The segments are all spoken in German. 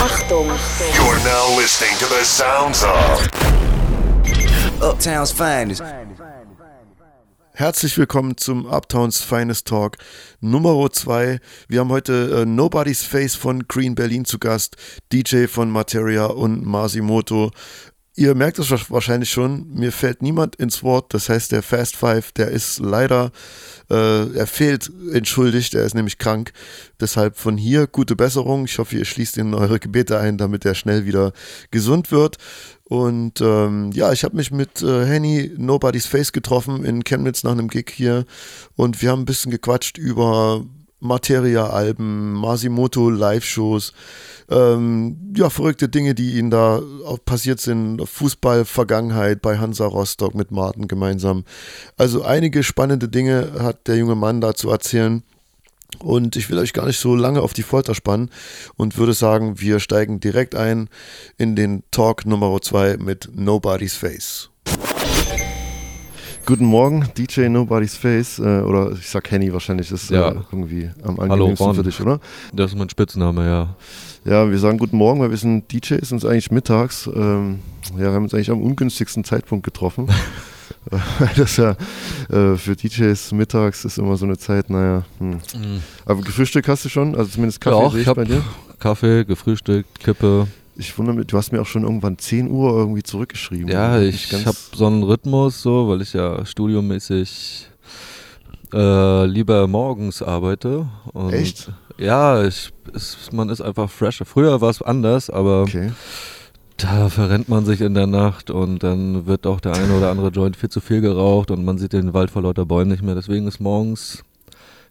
Achtung. You're now listening to the sounds of Uptown's finest. Herzlich willkommen zum Uptowns Finest Talk Nummer 2. Wir haben heute äh, Nobody's Face von Green Berlin zu Gast, DJ von Materia und Masimoto. Ihr merkt es wahrscheinlich schon, mir fällt niemand ins Wort. Das heißt, der Fast Five, der ist leider, äh, er fehlt entschuldigt, er ist nämlich krank. Deshalb von hier gute Besserung. Ich hoffe, ihr schließt in eure Gebete ein, damit er schnell wieder gesund wird. Und ähm, ja, ich habe mich mit äh, Henny Nobody's Face getroffen in Chemnitz nach einem Gig hier und wir haben ein bisschen gequatscht über Materia-Alben, Masimoto Live-Shows, ähm, ja, verrückte Dinge, die ihnen da passiert sind, Fußball-Vergangenheit bei Hansa Rostock mit Martin gemeinsam. Also einige spannende Dinge hat der junge Mann da zu erzählen. Und ich will euch gar nicht so lange auf die Folter spannen und würde sagen, wir steigen direkt ein in den Talk Nummer 2 mit Nobody's Face. Guten Morgen, DJ Nobody's Face, äh, oder ich sag Henny wahrscheinlich, ist Ja. äh, irgendwie am Hallo, angenehmsten Ron. für dich, oder? Das ist mein Spitzname, ja. Ja, wir sagen guten Morgen, weil wir sind DJs, uns eigentlich mittags. Ähm, ja, wir haben uns eigentlich am ungünstigsten Zeitpunkt getroffen. Weil das ja äh, für DJs mittags ist immer so eine Zeit, naja. Hm. Aber gefrühstückt hast du schon? Also zumindest Kaffee Ja, auch, sehe ich ich bei dir. Kaffee, gefrühstückt, Kippe. Ich wundere mich, du hast mir auch schon irgendwann 10 Uhr irgendwie zurückgeschrieben. Ja, ich ganz- habe so einen Rhythmus, so, weil ich ja studiomäßig äh, lieber morgens arbeite. Echt? Ja, ich, es, man ist einfach fresher. Früher war es anders, aber Okay. da verrennt man sich in der Nacht und dann wird auch der eine oder andere Joint viel zu viel geraucht und man sieht den Wald vor lauter Bäumen nicht mehr. Deswegen ist morgens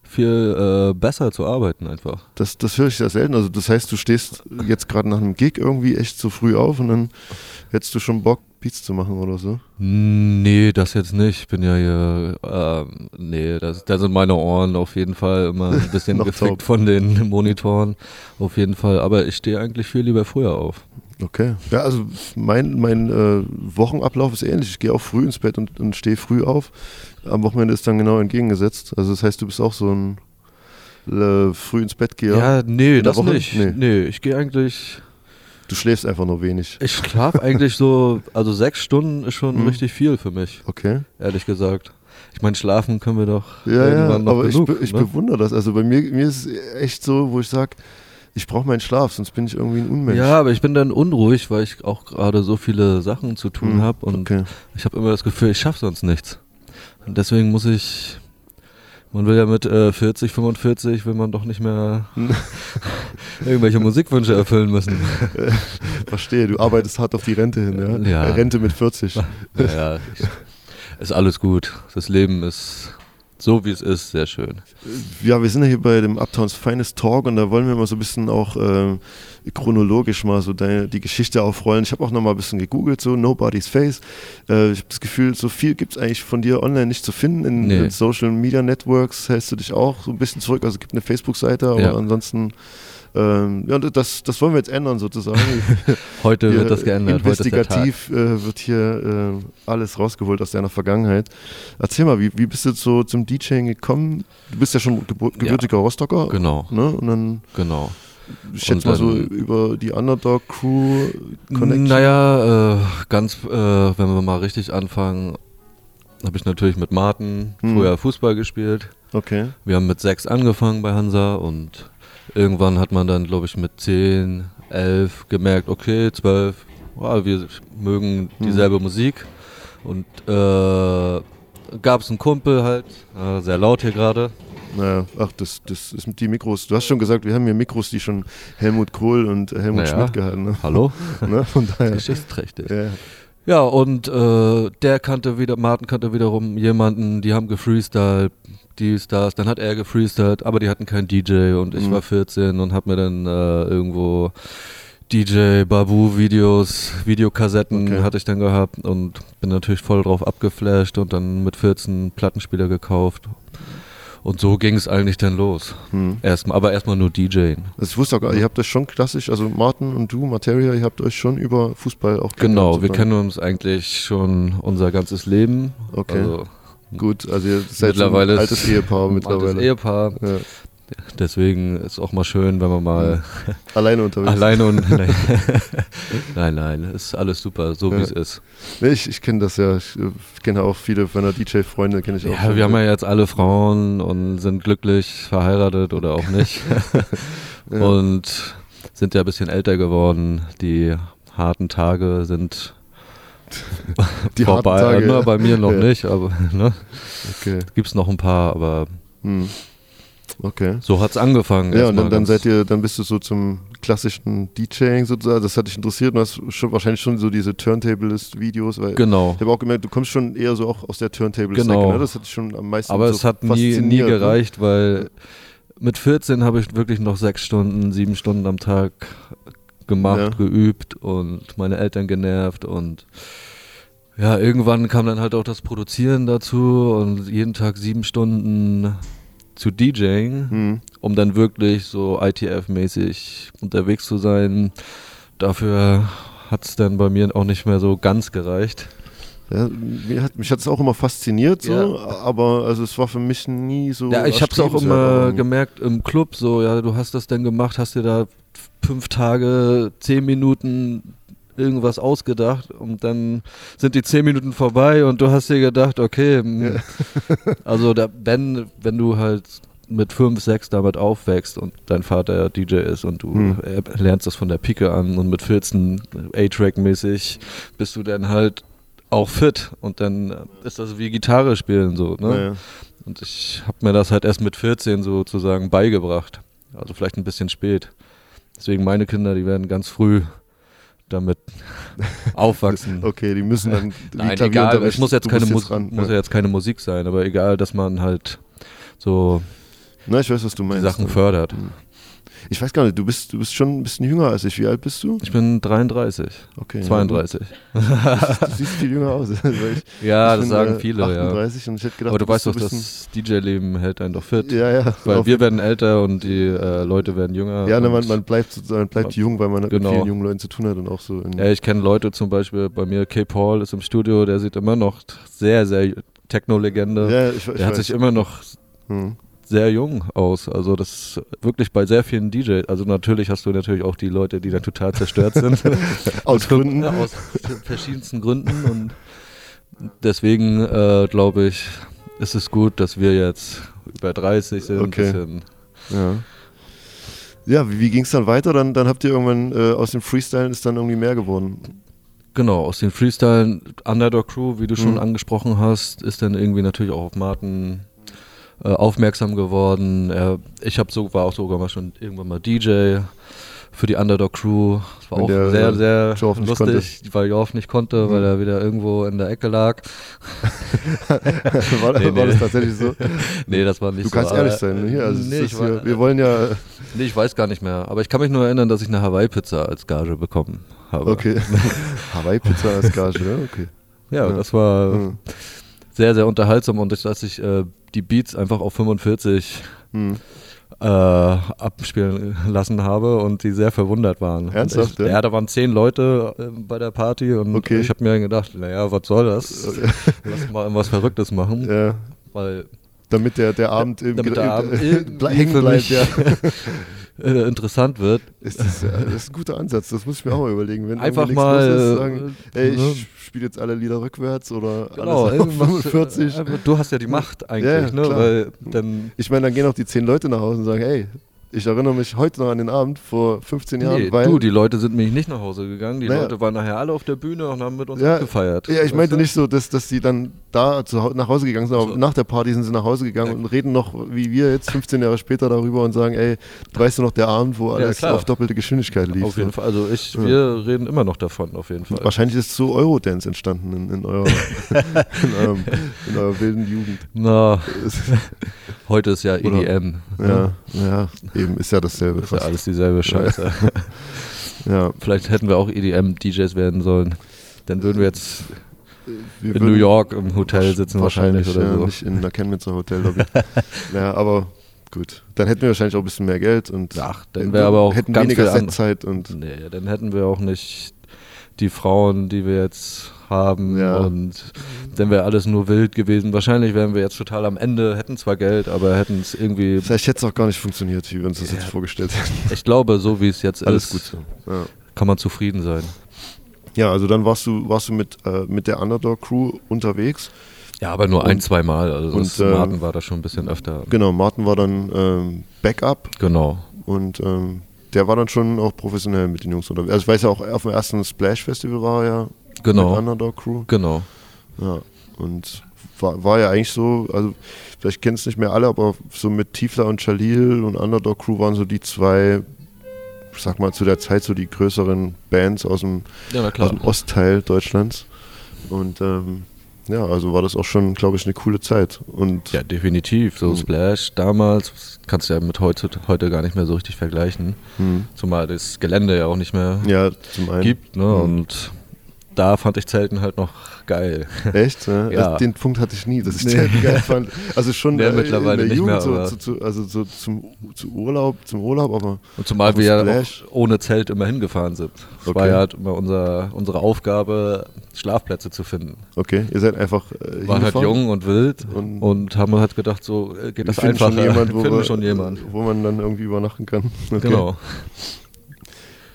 viel äh, besser zu arbeiten einfach. Das, das höre ich sehr selten. Also das heißt, du stehst jetzt gerade nach einem Gig irgendwie echt so früh auf und dann hättest du schon Bock, Beats zu machen oder so. Nee, das jetzt nicht. Ich bin ja hier, ähm, nee, das, da sind meine Ohren auf jeden Fall immer ein bisschen gefickt taub. von den Monitoren. Auf jeden Fall. Aber ich stehe eigentlich viel lieber früher auf. Okay. Ja, also mein, mein äh, Wochenablauf ist ähnlich. Ich gehe auch früh ins Bett und, und stehe früh auf. Am Wochenende ist dann genau entgegengesetzt. Also das heißt, du bist auch so ein äh, früh ins Bett geher. Ja, nee, das Woche? nicht. Nee. Nee, ich gehe eigentlich, Du schläfst einfach nur wenig. ich schlafe eigentlich so, also sechs Stunden ist schon Mhm. richtig viel für mich, Okay. ehrlich gesagt. Ich meine, schlafen können wir doch Ja, ja, irgendwann noch aber ich, genug. be- ich ne? bewundere das. Also bei mir, mir ist es echt so, wo ich sage, ich brauche meinen Schlaf, sonst bin ich irgendwie ein Unmensch. Ja, aber ich bin dann unruhig, weil ich auch gerade so viele Sachen zu tun Hm, habe und okay. ich habe immer das Gefühl, ich schaffe sonst nichts. Und deswegen muss ich, man will ja mit äh, 40, 45, will man doch nicht mehr irgendwelche Musikwünsche erfüllen müssen. Verstehe, du arbeitest hart auf die Rente hin, ja? Ja. Rente mit 40. Naja, ich, ist alles gut. Das Leben ist so, wie es ist, sehr schön. Ja, wir sind ja hier bei dem Uptowns Finest Talk und da wollen wir mal so ein bisschen auch ähm, chronologisch mal so deine, die Geschichte aufrollen. Ich habe auch noch mal ein bisschen gegoogelt, so Nobody's Face. Äh, ich habe das Gefühl, so viel gibt es eigentlich von dir online nicht zu finden. In, Nee. in Social Media Networks hältst du dich auch so ein bisschen zurück. Also es gibt eine Facebook-Seite, aber Ja. ansonsten, ähm, ja, das, das wollen wir jetzt ändern sozusagen. Heute wird das geändert. Investigativ äh, wird hier äh, alles rausgeholt aus deiner Vergangenheit. Erzähl mal, wie, wie bist du so zum DJing gekommen? Du bist ja schon gebürtiger Rostocker. Genau, Ne? Und dann, genau. ich schätze mal so über die Underdog-Crew Connection. Naja, äh, ganz, äh, wenn wir mal richtig anfangen, habe ich natürlich mit Martin Hm. früher Fußball gespielt. Okay. Wir haben mit sechs angefangen bei Hansa und irgendwann hat man dann, glaube ich, mit zehn, elf gemerkt, okay, zwölf, wow, wir mögen dieselbe Musik. Und äh, gab es einen Kumpel halt, äh, sehr laut hier gerade. Naja, ach, das, das ist mit die Mikros. Du hast schon gesagt, wir haben hier Mikros, die schon Helmut Kohl und äh, Helmut Naja. Schmidt gehalten ne? Hallo? ne? Von daher. Geschichtsträchtig. Ja. Ja, und äh, der kannte wieder, Martin kannte wiederum jemanden, die haben gefreestylt, dies, das, dann hat er gefreestylt, aber die hatten keinen DJ und ich Mhm. war 14 und hab mir dann äh, irgendwo DJ Babu Videos, Videokassetten Okay. hatte ich dann gehabt und bin natürlich voll drauf abgeflasht und dann mit 14 Plattenspieler gekauft. Und so ging es eigentlich dann los. Hm. Erstmal, aber erstmal nur DJing. Also ich wusste auch gar ihr habt das schon klassisch, also Martin und du, Materia, ihr habt euch schon über Fußball auch Genau, wir kennen uns eigentlich schon unser ganzes Leben. Okay. Also, Gut, also ihr seid Mittlerweile ein altes Ehepaar Altes mittlerweile. Ehepaar. Ja. Deswegen ist auch mal schön, wenn man mal Alleine unterwegs. alleine und. nein, nein, ist alles super, so wie Ja. es ist. Nee, ich ich kenne das ja. Ich äh, kenne auch viele meiner DJ-Freunde, kenne ich auch. Ja, wir haben ja jetzt alle Frauen und sind glücklich verheiratet oder auch nicht. Ja. Und sind ja ein bisschen älter geworden. Die harten Tage sind Die vorbei. Tage, ne, ja. bei mir noch Ja. nicht, aber ne, Okay. gibt's noch ein paar, aber Hm. Okay. so hat's angefangen. Ja, und dann, dann seid ihr, dann bist du so zum klassischen DJing sozusagen. Das hat dich interessiert. Du hast schon, wahrscheinlich schon so diese Turntablist-Videos, weil Genau. ich habe auch gemerkt, du kommst schon eher so auch aus der Turntable-Ecke. Genau. Ne? Das hat dich schon am meisten Aber so es hat nie, nie ne? gereicht, weil mit 14 habe ich wirklich noch sechs Stunden, sieben Stunden am Tag gemacht, Ja. geübt und meine Eltern genervt und ja, irgendwann kam dann halt auch das Produzieren dazu und jeden Tag sieben Stunden zu DJing, Hm. um dann wirklich so ITF-mäßig unterwegs zu sein. Dafür hat es dann bei mir auch nicht mehr so ganz gereicht. Ja, mich hat es auch immer fasziniert, so, Ja. aber also es war für mich nie so. Ja, ich habe es auch immer gemerkt im Club, so, ja, du hast das denn gemacht, hast dir da fünf Tage, zehn Minuten irgendwas ausgedacht und dann sind die zehn Minuten vorbei und du hast dir gedacht, okay, hm, also da, wenn, wenn du halt mit fünf, sechs damit aufwächst und dein Vater ja DJ ist und du Hm. lernst das von der Pike an und mit 14 A-Track-mäßig bist du dann halt auch fit und dann ist das wie Gitarre spielen so, ne? Ja, ja. Und ich habe mir das halt erst mit 14 sozusagen beigebracht. Also vielleicht ein bisschen spät. Deswegen meine Kinder, die werden ganz früh damit aufwachsen. Okay, die müssen dann. wie Nein, egal, es muss jetzt keine ran, muss ja. jetzt keine Musik sein, aber egal, dass man halt so Na, ich weiß, was du die meinst. Sachen fördert. Ich weiß gar nicht, du bist, du bist schon ein bisschen jünger als ich. Wie alt bist du? Ich bin 33, Okay. 32. Ja, du, du siehst viel jünger aus. Weil ich, Ja, ich das bin, sagen äh, viele, ja. 38 und ich hätte gedacht, Aber du weißt bist doch, das DJ-Leben hält einen doch fit. Ja, ja. Weil wir werden älter und die äh, Leute werden jünger. Ja, ne, man, man bleibt sozusagen, man bleibt jung, weil man Genau. mit vielen jungen Leuten zu tun hat und auch so. Ja, ich kenne Leute zum Beispiel, bei mir, K. Paul ist im Studio, der sieht immer noch sehr, sehr Techno-Legende. ja, ich, ich der hat weiß. sich immer noch Hm. Sehr jung aus. Also das ist wirklich bei sehr vielen DJs. Also natürlich hast du natürlich auch die Leute, die dann total zerstört sind. Aus Gründen. Aus verschiedensten Gründen. Und deswegen äh, glaube ich, ist es gut, dass wir jetzt über 30 sind. Okay. Bisschen, Ja. Ja, wie, wie ging es dann weiter? Dann, dann habt ihr irgendwann äh, aus dem Freestylen ist dann irgendwie mehr geworden. Genau, aus den Freestylen Underdog Crew, wie du schon Mhm. angesprochen hast, ist dann irgendwie natürlich auch auf Martin äh, aufmerksam geworden. Er, ich habe so, war auch sogar mal schon irgendwann mal DJ für die Underdog Crew. Das war Wenn auch der, sehr, äh, sehr Joff lustig, weil Joff nicht konnte, weil Mhm. er wieder irgendwo in der Ecke lag. war, Nee, war nee. das tatsächlich so? Nee, das war nicht Du so. kannst aber- ehrlich sein. Ne? Hier, also es nee, war, hier, wir wollen ja. nee, ich weiß gar nicht mehr. Aber ich kann mich nur erinnern, dass ich eine Hawaii-Pizza als Gage bekommen habe. Okay. Hawaii-Pizza als Gage, ja? Okay. Ja, Ja. das war Hm. Sehr, sehr unterhaltsam und dass ich äh, die Beats einfach auf 45 Hm. äh, abspielen lassen habe und die sehr verwundert waren. Ernsthaft, ich, ja? ja? da waren zehn Leute äh, bei der Party und Okay. ich habe mir gedacht, naja, was soll das? Lass mal irgendwas Verrücktes machen, Ja, weil damit der, der Abend im damit der Abend hängen bleibt. Ja. Äh, interessant wird. Ist das, ja, das ist ein guter Ansatz, das muss ich mir auch mal überlegen. Wenn Einfach mal, ist, äh, sagen, ey, ne? ich spiele jetzt alle Lieder rückwärts oder Genau, alles auf irgendwas, 45. äh, Du hast ja die Macht eigentlich, Ja, ne? Weil dann Ich meine, dann gehen auch die zehn Leute nach Hause und sagen, ey, ich erinnere mich heute noch an den Abend vor 15 Jahren, Nee, weil... du, die Leute sind nämlich nicht nach Hause gegangen. Die Naja. Leute waren nachher alle auf der Bühne und haben mit uns Ja, gefeiert. ja, ich meinte nicht so, dass, dass die dann da zu, nach Hause gegangen sind, aber So. nach der Party sind sie nach Hause gegangen Ja. und reden noch, wie wir jetzt 15 Jahre später darüber und sagen, ey, weißt du noch der Abend, wo alles klar. auf doppelte Geschwindigkeit lief? Auf jeden so. Fall. Also ich, Ja. wir reden immer noch davon, auf jeden Fall. Wahrscheinlich ist so Eurodance entstanden in, in, eurer, in, eurem, in eurer wilden Jugend. Na, heute ist ja EDM. Ja, ja, eben, ist ja dasselbe. Ist ja alles dieselbe Scheiße. Ja, Vielleicht hätten wir auch EDM-DJs werden sollen. Dann würden wir jetzt wir in New York im Hotel sitzen wahrscheinlich, oder ja, so. nicht in einer Chemnitzer Hotellobby. ja, aber gut. Dann hätten wir wahrscheinlich auch ein bisschen mehr Geld und Ach, dann wäre aber auch hätten ganz weniger viel Setzeit und Nee, dann hätten wir auch nicht die Frauen, die wir jetzt haben Ja. und dann wäre alles nur wild gewesen. Wahrscheinlich wären wir jetzt total am Ende, hätten zwar Geld, aber hätten es irgendwie, Vielleicht hätte es auch gar nicht funktioniert, wie wir uns das jetzt vorgestellt hätten. ich glaube, so wie es jetzt Alles ist, gut so. Ja. kann man zufrieden sein. Ja, also dann warst du, warst du mit, äh, mit der Underdog-Crew unterwegs. Ja, aber nur ein, zwei Mal. Also und, das ähm, Martin war da schon ein bisschen öfter. Genau, Martin war dann ähm, Backup Genau. und ähm, der war dann schon auch professionell mit den Jungs unterwegs. Also ich weiß ja auch, auf dem ersten Splash-Festival war er ja Genau. mit Underdog-Crew. Genau. Ja, und war, war ja eigentlich so, also vielleicht kennen es nicht mehr alle, aber so mit Tiefler und Chalil und Underdog Crew waren so die zwei, ich sag mal zu der Zeit so die größeren Bands aus dem, Ja, aus dem Ostteil Deutschlands. Und ähm, ja, also war das auch schon, glaube ich, eine coole Zeit. Und Ja, definitiv. So Mhm. Splash damals kannst du ja mit heute, heute gar nicht mehr so richtig vergleichen. hm, Zumal das Gelände ja auch nicht mehr ja, gibt. Ne? Mhm. Und da fand ich Zelten halt noch geil. Echt? Ja? Ja. Also den Punkt hatte ich nie, dass ich Nee. Zelten geil fand. Also schon Ja, äh, mittlerweile in der nicht mehr, Jugend so, zu, also so zum, zu Urlaub, zum Urlaub, aber Und zumal wir ja ohne Zelt immer hingefahren sind. War Okay. ja halt immer unser, unsere Aufgabe, Schlafplätze zu finden. okay, ihr seid einfach äh, Waren halt jung und wild Und- und, haben halt gedacht, so äh, geht das einfacher. schon jemand, wo, finden wir, schon jemand. wo man dann irgendwie übernachten kann. Okay. Genau.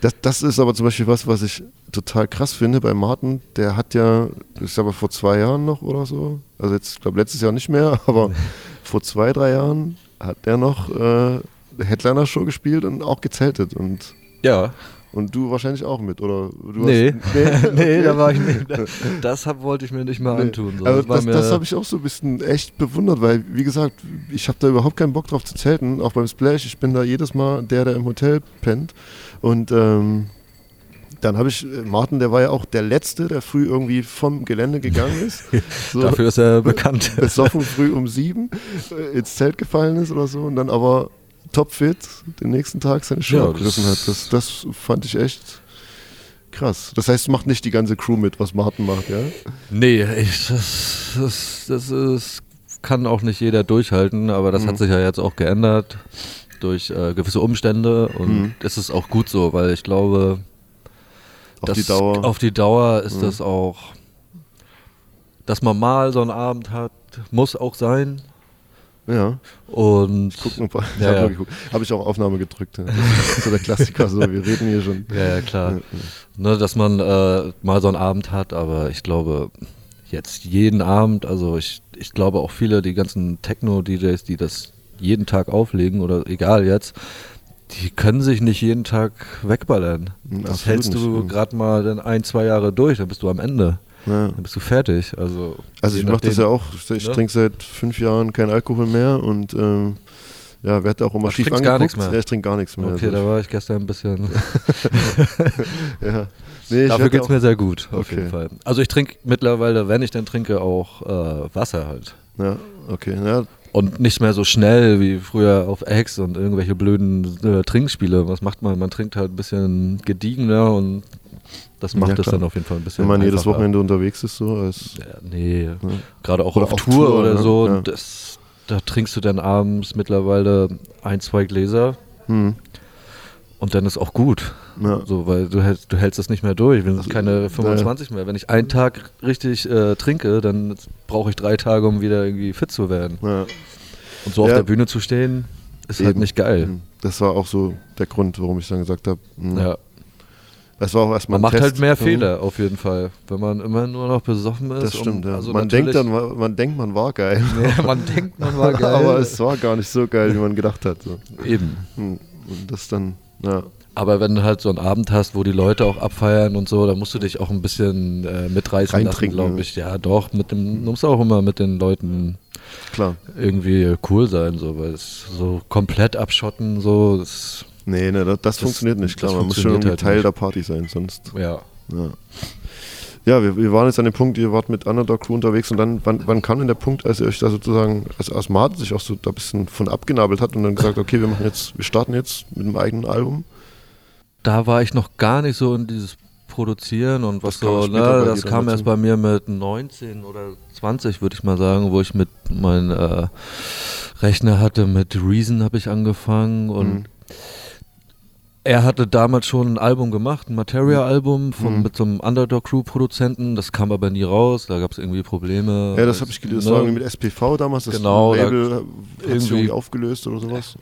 Das, das ist aber zum Beispiel was, was ich total krass finde bei Martin. Der hat ja, das ist aber vor zwei Jahren noch oder so, also jetzt, ich glaube letztes Jahr nicht mehr, aber vor zwei, drei Jahren hat er noch äh, Headliner-Show gespielt und auch gezeltet. Und, Ja. und du wahrscheinlich auch mit, oder? Du Nee. Hast, nee, nee, okay. da war ich nicht. Das hab, wollte ich mir nicht mal Nee. antun. So. Aber Das das, das habe ich auch so ein bisschen echt bewundert, weil, wie gesagt, ich habe da überhaupt keinen Bock drauf zu zelten, auch beim Splash. Ich bin da jedes Mal der, der im Hotel pennt. Und ähm, dann habe ich, äh, Martin, der war ja auch der Letzte, der früh irgendwie vom Gelände gegangen ist. So, Dafür ist er bekannt. besoffen früh um sieben äh, ins Zelt gefallen ist oder so und dann aber topfit den nächsten Tag seine Show Ja, abgerissen hat. Das, das fand ich echt krass. Das heißt, macht nicht die ganze Crew mit, was Martin macht, ja? Nee, ich, das, das, das ist, kann auch nicht jeder durchhalten, aber das Mhm. hat sich ja jetzt auch geändert durch äh, gewisse Umstände und Mhm. es ist auch gut so, weil ich glaube, Auf dass die Dauer. auf die Dauer ist Mhm. das auch, dass man mal so einen Abend hat, muss auch sein ja. und ich Ja, habe ja. geguckt. Habe ich auch Aufnahme gedrückt. Ja. Das ist so der Klassiker, so wir reden hier schon. ja, ja klar, Ja, ne, dass man äh, mal so einen Abend hat, aber ich glaube jetzt jeden Abend, also ich, ich glaube auch viele, die ganzen Techno-DJs, die das jeden Tag auflegen oder egal jetzt, die können sich nicht jeden Tag wegballern. Mm, Das absolut hältst du gerade mal dann ein, zwei Jahre durch, dann bist du am Ende. Ja. Dann bist du fertig. Also, Also ich mache das ja auch. Ich Ne? trinke seit fünf Jahren kein Alkohol mehr und ähm, ja, werde auch immer Ach, schief trinkst gar angeguckt. nichts mehr? Ja, ich trinke gar nichts mehr. Okay, also da war ich gestern ein bisschen. ja. nee, ich Dafür geht's auch, mir sehr gut, auf Okay. jeden Fall. Also ich trinke mittlerweile, wenn ich denn trinke, auch äh, Wasser halt. Ja, okay. Ja, Und nicht mehr so schnell wie früher auf Eggs und irgendwelche blöden äh, Trinkspiele. Was macht man? Man trinkt halt ein bisschen gediegener und das macht Ja, es dann auf jeden Fall ein bisschen wenn man jedes. Wochenende unterwegs ist, so als Ja, nee, Ja. gerade auch Oder auf, auf Tour, Tour, oder ne? so. Ja. Das, da trinkst du dann abends mittlerweile ein, zwei Gläser hm, und dann ist auch gut. ja. So, weil du hältst, du hältst es nicht mehr durch. Wir sind keine 25 mehr. Wenn ich einen Tag richtig äh, trinke, dann brauche ich drei Tage, um wieder irgendwie fit zu werden. Ja. Und so auf Ja. der Bühne zu stehen, ist halt Eben. nicht geil. Das war auch so der Grund, warum ich dann gesagt habe, hm, Ja. es war auch erstmal Man macht halt Test. mehr Mhm. Fehler auf jeden Fall, wenn man immer nur noch besoffen ist. Das stimmt, und, ja. also man, denkt dann, man denkt, man war geil. Ja, man denkt, man war geil. Aber es war gar nicht so geil, wie man gedacht hat. So. Eben. Hm. Und das dann, ja. Aber wenn du halt so einen Abend hast, wo die Leute auch abfeiern und so, dann musst du dich auch ein bisschen äh, mitreißen lassen, glaube ja. ich. Ja, doch, mit dem, du musst auch immer mit den Leuten Klar. irgendwie cool sein, so, weil es so komplett abschotten, so, das, Nee, nee, das, das, funktioniert nicht. Klar, man muss schon irgendwie halt Teil nicht. der Party sein, sonst. ja. Ja, ja wir, wir waren jetzt an dem Punkt, ihr wart mit Underdog Crew unterwegs und dann, wann, wann kam denn der Punkt, als ihr euch da sozusagen, als, Martin sich auch so da ein bisschen von abgenabelt hat und dann gesagt, okay, wir machen jetzt, wir starten jetzt mit einem eigenen Album? Da war ich noch gar nicht so in dieses Produzieren und was so, ne, das kam erst bei mir mit 19 oder 20, würde ich mal sagen, wo ich mit meinem äh, Mhm. Mhm. Rechner hatte, mit Reason habe ich angefangen und er hatte damals schon ein Album gemacht, ein Materia-Album Mhm. mit so einem Underdog-Crew-Produzenten. Das kam aber nie raus, da gab es irgendwie Probleme. Ja, das habe ich gelesen. Das Ne? war irgendwie mit SPV damals. Das Genau, da- Label sich irgendwie- irgendwie aufgelöst oder sowas.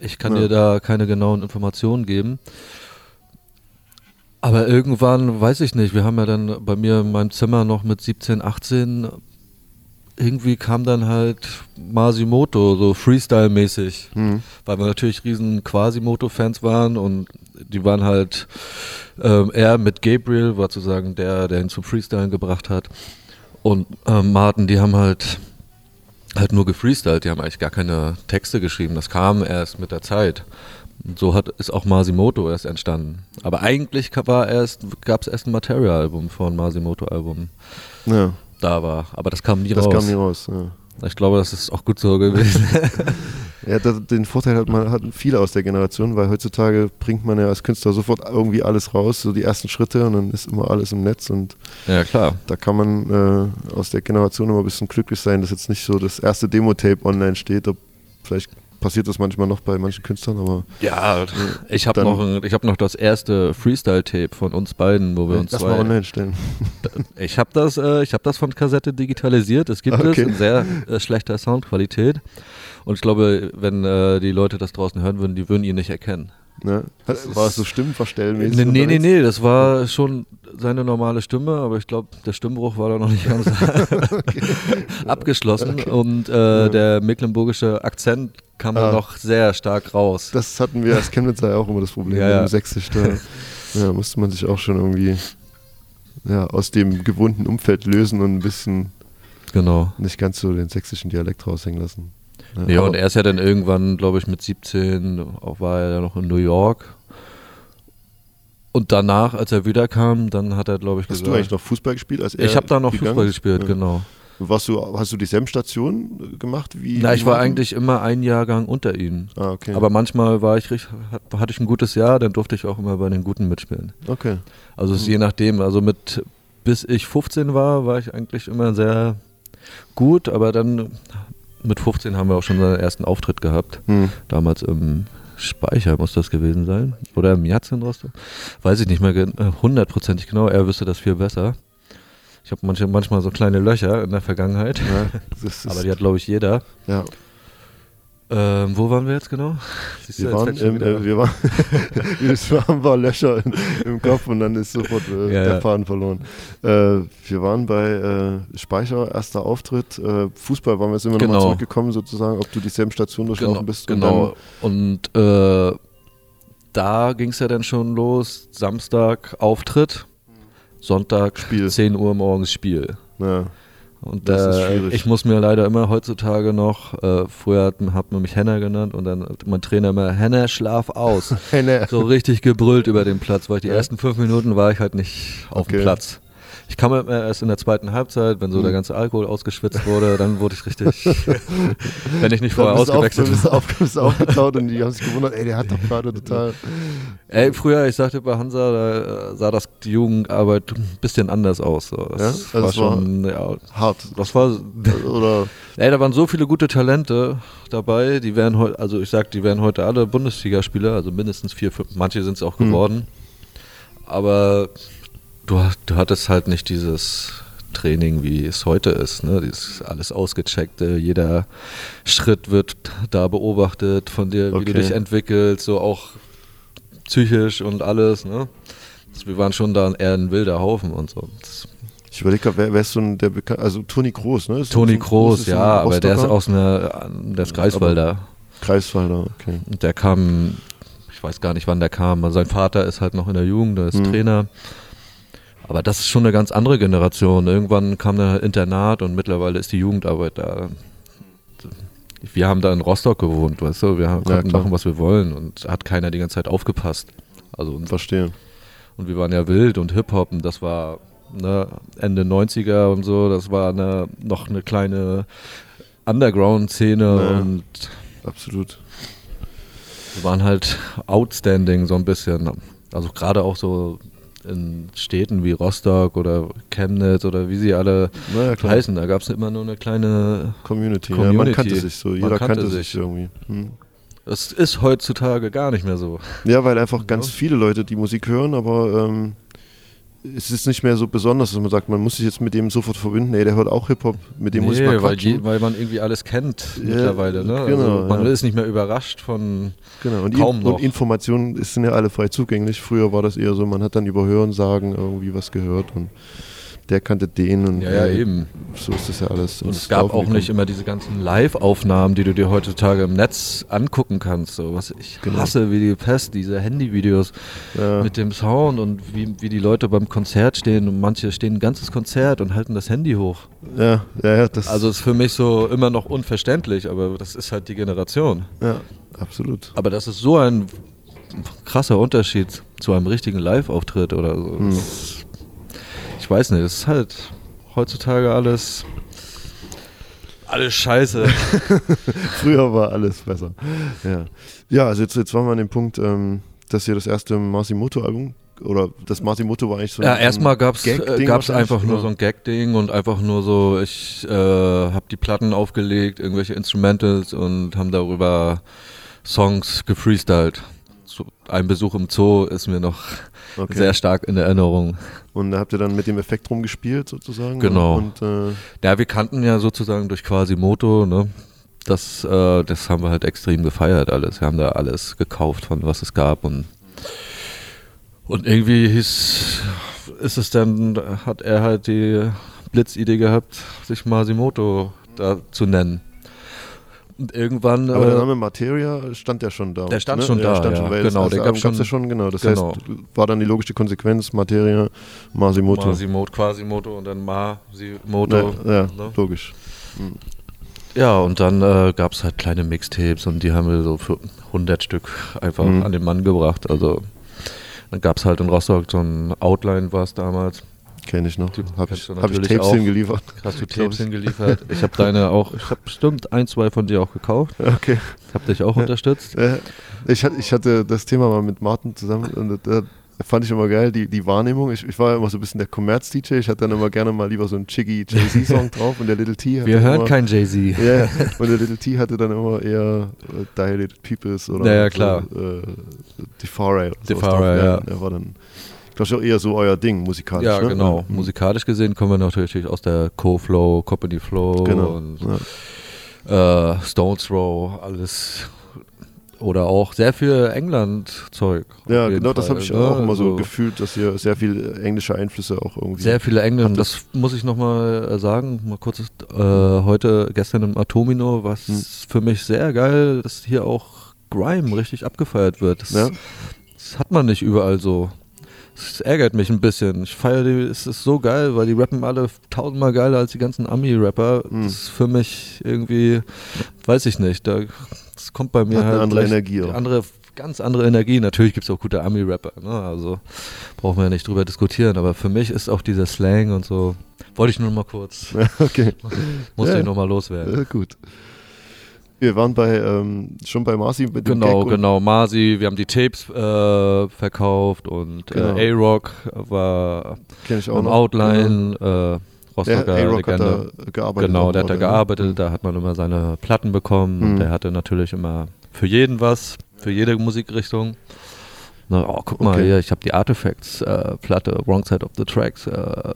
Ich kann Ja. dir da keine genauen Informationen geben. Aber irgendwann, weiß ich nicht, wir haben ja dann bei mir in meinem Zimmer noch mit 17, 18, irgendwie kam dann halt Masimoto, so Freestyle-mäßig, Hm. weil wir natürlich riesen Quasimoto-Fans waren und die waren halt, ähm, er mit Gabriel war sozusagen der, der ihn zum Freestylen gebracht hat und ähm, Martin, die haben halt halt nur gefreestylt, die haben eigentlich gar keine Texte geschrieben. Das kam erst mit der Zeit. Und so hat ist auch Masimoto erst entstanden. Aber eigentlich ka- war erst gab es erst ein Material-Album von Masimoto-Album Ja, da war. Aber das kam nie das raus. kam nie raus. Ja. Ich glaube, das ist auch gut so gewesen. Ja, das, den Vorteil hat man hatten viele aus der Generation, weil heutzutage bringt man ja als Künstler sofort irgendwie alles raus, so die ersten Schritte und dann ist immer alles im Netz und ja klar. da kann man äh, aus der Generation immer ein bisschen glücklich sein, dass jetzt nicht so das erste Demo-Tape online steht. Ob, vielleicht passiert das manchmal noch bei manchen Künstlern, aber Ja, ich habe noch, ein- ich hab noch das erste Freestyle-Tape von uns beiden, wo wir uns lass zwei mal online stellen. Ich habe das, äh, ich habe das von Kassette digitalisiert. Es gibt Okay. es in sehr äh, schlechter Soundqualität. Und ich glaube, wenn äh, die Leute das draußen hören würden, die würden ihn nicht erkennen. Ne? War es so stimmenverstellmäßig? Nee, nee, nee, nee, das war schon seine normale Stimme, aber ich glaube, der Stimmbruch war da noch nicht ganz abgeschlossen. Und äh, der mecklenburgische Akzent kam Ah. noch sehr stark raus. Das hatten wir als Chemnitzer ja auch immer das Problem Ja, mit ja. dem Sächsisch. Da ja, musste man sich auch schon irgendwie ja, aus dem gewohnten Umfeld lösen und ein bisschen Genau. nicht ganz so den sächsischen Dialekt raushängen lassen. Ja, aber- und er ist ja dann irgendwann, glaube ich, mit 17, auch war er ja noch in New York. Und danach, als er wiederkam, dann hat er, glaube ich, Hast gesagt. du eigentlich noch Fußball gespielt? Als er ich habe da noch gegangen Fußball gespielt, Ja. genau. Warst du, hast du dieselben Stationen gemacht wie? Na, ich war eigentlich immer ein Jahrgang unter ihm. Ah, okay. Aber manchmal war ich hatte ich ein gutes Jahr, dann durfte ich auch immer bei den Guten mitspielen. okay. Also es ist je nachdem, also mit bis ich 15 war, war ich eigentlich immer sehr gut, aber dann mit 15 haben wir auch schon unseren ersten Auftritt gehabt. Hm. Damals im Speicher muss das gewesen sein. Oder im Jatz in Rostock. Weiß ich nicht mehr äh, hundertprozentig genau. Er wüsste das viel besser. Ich habe manche, manchmal so kleine Löcher in der Vergangenheit. Ja, Aber die hat, glaube ich, jeder. ja. Ähm, wo waren wir jetzt genau? Wir jetzt waren, wieder- äh, wir waren, jedes Mal haben wir Löcher in, im Kopf und dann ist sofort äh, Ja, der. Faden verloren. Äh, wir waren bei äh, Speicher, erster Auftritt. Äh, Fußball waren wir jetzt immer Genau. nochmal zurückgekommen, sozusagen, ob du dieselben Stationen durchlaufen genau, bist. Genau. Und äh, da ging es ja dann schon los. Samstag Auftritt, Sonntag Spiel. 10 Uhr morgens Spiel. Und ja, Und Das ist äh, schwierig. ich muss mir leider immer heutzutage noch, äh, früher hat, hat man mich Henner genannt und dann hat mein Trainer immer, Henner, schlaf aus. so richtig gebrüllt über den Platz, weil ich die Ja. ersten fünf Minuten war ich halt nicht auf Okay. dem Platz. Ich kam immer erst in der zweiten Halbzeit, wenn so der Mhm. ganze Alkohol ausgeschwitzt wurde, dann wurde ich richtig, wenn ich nicht vorher bist du auf- ausgewechselt bist auf, bist aufgetaut und die haben sich gewundert, ey, der hat doch gerade total. Ey, früher, ich sagte bei Hansa, da äh, sah das die Jugendarbeit ein bisschen anders aus. So. Das Ja? Also war es war- schon, ja, Hart. das war, Oder ey, da waren so viele gute Talente dabei, die wären heute, also ich sag, die wären heute alle Bundesligaspieler, also mindestens vier, fünf, manche sind es auch Mhm. geworden. Aber du, du hattest halt nicht dieses Training, wie es heute ist. Ne? Dieses alles ausgecheckte, jeder Schritt wird da beobachtet von dir, wie du Okay. dich entwickelst, so auch psychisch und alles. Ne? Also wir waren schon da eher ein wilder Haufen und so. Das, ich überlege gerade, wer, wer ist so ein, der bekannt, also Toni Kroos, ne? Ist Toni Kroos, ja, aber der ist aus einer, der ist Greifswalder. Kreiswalder, okay. Und der kam, ich weiß gar nicht, wann der kam. Also sein Vater ist halt noch in der Jugend, der ist Mhm. Trainer. Aber das ist schon eine ganz andere Generation. Irgendwann kam dann Internat und mittlerweile ist die Jugendarbeit da. Wir haben da in Rostock gewohnt, weißt du, wir haben, Ja, konnten klar. machen, was wir wollen und hat keiner die ganze Zeit aufgepasst. Also und, Verstehe. und wir waren ja wild und Hip-Hop und das war ne, Ende 90er und so, das war eine, noch eine kleine Underground-Szene Ja. und Absolut. wir waren halt outstanding so ein bisschen. Also gerade auch so in Städten wie Rostock oder Chemnitz oder wie sie alle Naja, heißen, da gab es immer nur eine kleine Community. Ja, man Community. kannte sich so. Jeder kannte kannte sich sich. irgendwie. Hm. Das ist heutzutage gar nicht mehr so. Ja, weil einfach ganz viele Leute die Musik hören, aber ähm, es ist nicht mehr so besonders, dass man sagt, man muss sich jetzt mit dem sofort verbinden. Ey, der hört auch Hip-Hop, mit dem muss ich mal weil, quatschen. je, weil man irgendwie alles kennt Ja, mittlerweile. Ne? genau, also man ja. ist nicht mehr überrascht von. Genau, und, Kaum in, noch. und Informationen sind ja alle frei zugänglich. Früher war das eher so, man hat dann über Hören sagen irgendwie was gehört und der kannte den und Ja, ja, äh, eben. so ist das ja alles. Und ins es gab auch nicht immer diese ganzen Live-Aufnahmen, die du dir heutzutage im Netz angucken kannst. So, was ich Genau. hasse wie die Pest, diese Handyvideos Ja. mit dem Sound und wie, wie die Leute beim Konzert stehen und manche stehen ein ganzes Konzert und halten das Handy hoch. Ja, ja, ja, das, Also ist für mich so immer noch unverständlich, aber das ist halt die Generation. ja, absolut. Aber das ist so ein krasser Unterschied zu einem richtigen Live-Auftritt oder so. Hm. Ich weiß nicht, es ist halt heutzutage alles alles scheiße. Früher war alles besser. Ja, ja also jetzt, jetzt waren wir an dem Punkt, ähm, dass hier das erste Masimoto-Album oder das Masimoto war eigentlich so ja, erstmal gab es wahrscheinlich, einfach nur so ein Gag-Ding und einfach nur so, ich äh, habe die Platten aufgelegt, irgendwelche Instrumentals und haben darüber Songs gefreestylt. So, ein Besuch im Zoo ist mir noch Okay. sehr stark in Erinnerung. Und da habt ihr dann mit dem Effekt rumgespielt sozusagen? Genau. Und äh, Ja, wir kannten ja sozusagen durch Quasimoto, ne? Das, äh, das haben wir halt extrem gefeiert alles. Wir haben da alles gekauft, von was es gab und und irgendwie hieß, ist es dann, hat er halt die Blitzidee gehabt, sich Masimoto da zu nennen. Und irgendwann. aber der äh, Name Materia stand ja schon da. Der stand ne? schon da, stand ja. schon, Genau, der gab gab's ja schon- schon, genau. Das genau. heißt, war dann die logische Konsequenz Materia, Masimoto. Masimoto, Quasimoto und dann Masimoto. Ja, ja ne? logisch. Ja, und dann äh, gab es halt kleine Mixtapes und die haben wir so für 100 Stück einfach Mhm. an den Mann gebracht. Also dann gab es halt in Rostock so ein Outline, war es damals. Kenne ich noch. Habe ich, hab ich Tapes auch. hingeliefert. Hast du Tapes hingeliefert? Ich habe deine auch, ich habe bestimmt ein, zwei von dir auch gekauft. Okay. Habe dich auch unterstützt. Äh, ich, hatte, ich hatte das Thema mal mit Martin zusammen und da fand ich immer geil, die, die Wahrnehmung. Ich, ich war ja immer so ein bisschen der Commerz-DJ. Ich hatte dann immer gerne mal lieber so einen Chiggy Jay-Z-Song drauf und der Little T Wir hören immer, kein Jay-Z. Ja, ja. und der Little T hatte dann immer eher äh, Dilated Peoples oder Ja, ja, klar. So, äh, sowas Defare, drauf. ja. Der war dann, glaube ich, auch eher so euer Ding musikalisch. Ja, ne? genau. Mhm. Musikalisch gesehen kommen wir natürlich aus der Co-Flow, Company Flow Genau. und Ja. äh, Stones Row, alles. Oder auch sehr viel England-Zeug. Ja, genau, das Fall, habe ich ne? auch immer so Also gefühlt, dass ihr sehr viel englische Einflüsse auch irgendwie. Sehr viele Engländer, das muss ich nochmal äh, sagen, mal kurz, äh, heute, gestern im Atomino, was Hm. für mich sehr geil, dass hier auch Grime richtig abgefeiert wird. Das, Ja. das hat man nicht überall so. Das ärgert mich ein bisschen. Ich feiere die, es ist so geil, weil die rappen alle tausendmal geiler als die ganzen Ami-Rapper. Hm. Das ist für mich irgendwie, weiß ich nicht, da, das kommt bei mir Hat eine halt andere gleich- Energie auch. Andere, ganz andere Energie. Natürlich gibt es auch gute Ami-Rapper, ne? also brauchen wir ja nicht drüber diskutieren, aber für mich ist auch dieser Slang und so, wollte ich nur mal kurz, okay, musste Ja. ich nochmal loswerden. äh, gut. Wir waren bei ähm, schon bei Marci mit dem Genau, Gag und- genau. Masi, wir haben die Tapes äh, verkauft und Genau. äh, A-Rock war Kenn ich auch im noch. Outline, äh, Der Rostocker A-Rock hat da gearbeitet. Genau, der hat da oder? gearbeitet, da hat man immer seine Platten bekommen Mhm. und der hatte natürlich immer für jeden was, für jede Musikrichtung. Na, oh, guck mal Okay. hier, ich habe die Artifacts-Platte, Wrong Side of the Tracks, äh,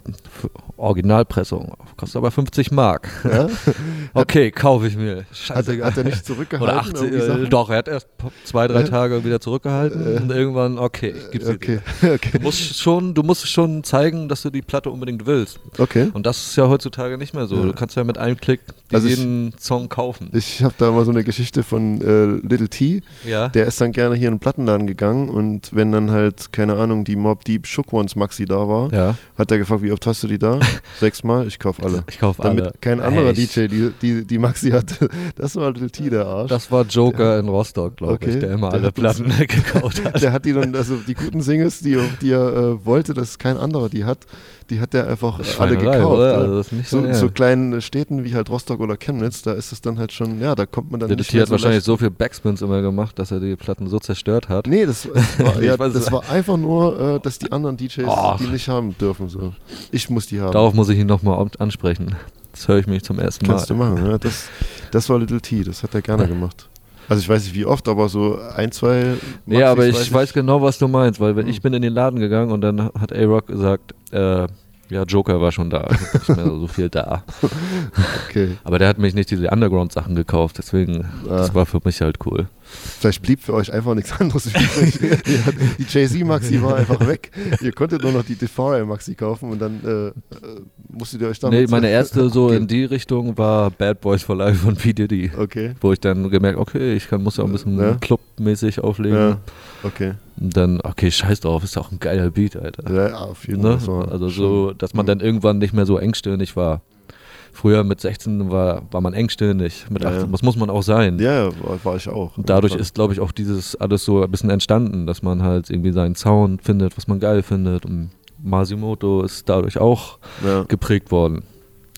Originalpressung, kostet aber 50 Mark. Ja? okay, kaufe ich mir. Hat, Scheiße. er- hat er nicht zurückgehalten? Oder 80, irgendwie äh, doch, er hat erst zwei, drei. Tage wieder zurückgehalten Äh. und irgendwann, okay, ich gib's dir. Okay, Du okay. musst, schon, du musst schon zeigen, dass du die Platte unbedingt willst. okay. Und das ist ja heutzutage nicht mehr so. Ja. Du kannst ja mit einem Klick Also ich- jeden Song kaufen. Ich habe da mal so eine Geschichte von äh, Little T. ja. Der ist dann gerne hier in den Plattenladen gegangen und wenn dann halt, keine Ahnung, die Mob Deep Shook Ones Maxi da war, ja. hat er gefragt, wie oft hast du die da? Sechsmal, ich kauf alle. Ich kaufe Damit alle. kein anderer Echt? DJ die, die, die Maxi hatte. Das war Little T, der Arsch. Das war Joker in Rostock, glaube Okay. ich, der immer Der alle Platten gekauft hat. der hat die dann, also die guten Singles, die, die er äh, wollte, dass kein anderer die hat, die hat er einfach alle gekauft. ja. Also so, ja. so kleinen Städten wie halt Rostock oder Chemnitz, da ist es dann halt schon, ja, da kommt man dann Der nicht DT mehr hat so wahrscheinlich leicht- so viel Backspins immer gemacht, dass er die Platten so zerstört hat. Nee, das, war, ja, das war einfach nur, äh, dass die anderen DJs Ach. die nicht haben dürfen. So. Ich muss die haben. Darauf muss ich ihn nochmal ansprechen. Das höre ich mich zum ersten Mal. Kannst du machen. Ja. Das, das war Little T, das hat er gerne gemacht. Also ich weiß nicht wie oft, aber so ein, zwei. Nee, aber ich Maxis weiß, genau, was du meinst, weil wenn Hm. ich bin in den Laden gegangen und dann hat A-Rock gesagt, äh, ja, Joker war schon da, nicht mehr so viel da. Okay. Aber der hat mich nicht diese Underground-Sachen gekauft, deswegen, das Ah. war für mich halt cool. Vielleicht blieb für euch einfach nichts anderes übrig. Die Jay-Z Maxi war einfach weg. Ihr konntet nur noch die Defari Maxi kaufen und dann äh, äh, musstet ihr euch damit. Nee, meine erste so in die Richtung war Bad Boys for Life von P. Diddy. Okay. Wo ich dann gemerkt, okay, ich kann, muss ja auch ein bisschen Ja. clubmäßig auflegen. Ja, okay. Und dann, okay, scheiß drauf, ist auch ein geiler Beat, Alter. Ja, ja, auf jeden Ne? Fall. War Also so, dass man dann irgendwann nicht mehr so engstirnig war. Früher mit 16 war, war man engstirnig. Mit Ja, 18, ja. das muss man auch sein. Ja, ja, war, ich auch. Und dadurch ist, glaube ich, auch dieses alles so ein bisschen entstanden, dass man halt irgendwie seinen Sound findet, was man geil findet. Und Masimoto ist dadurch auch. Ja. geprägt worden.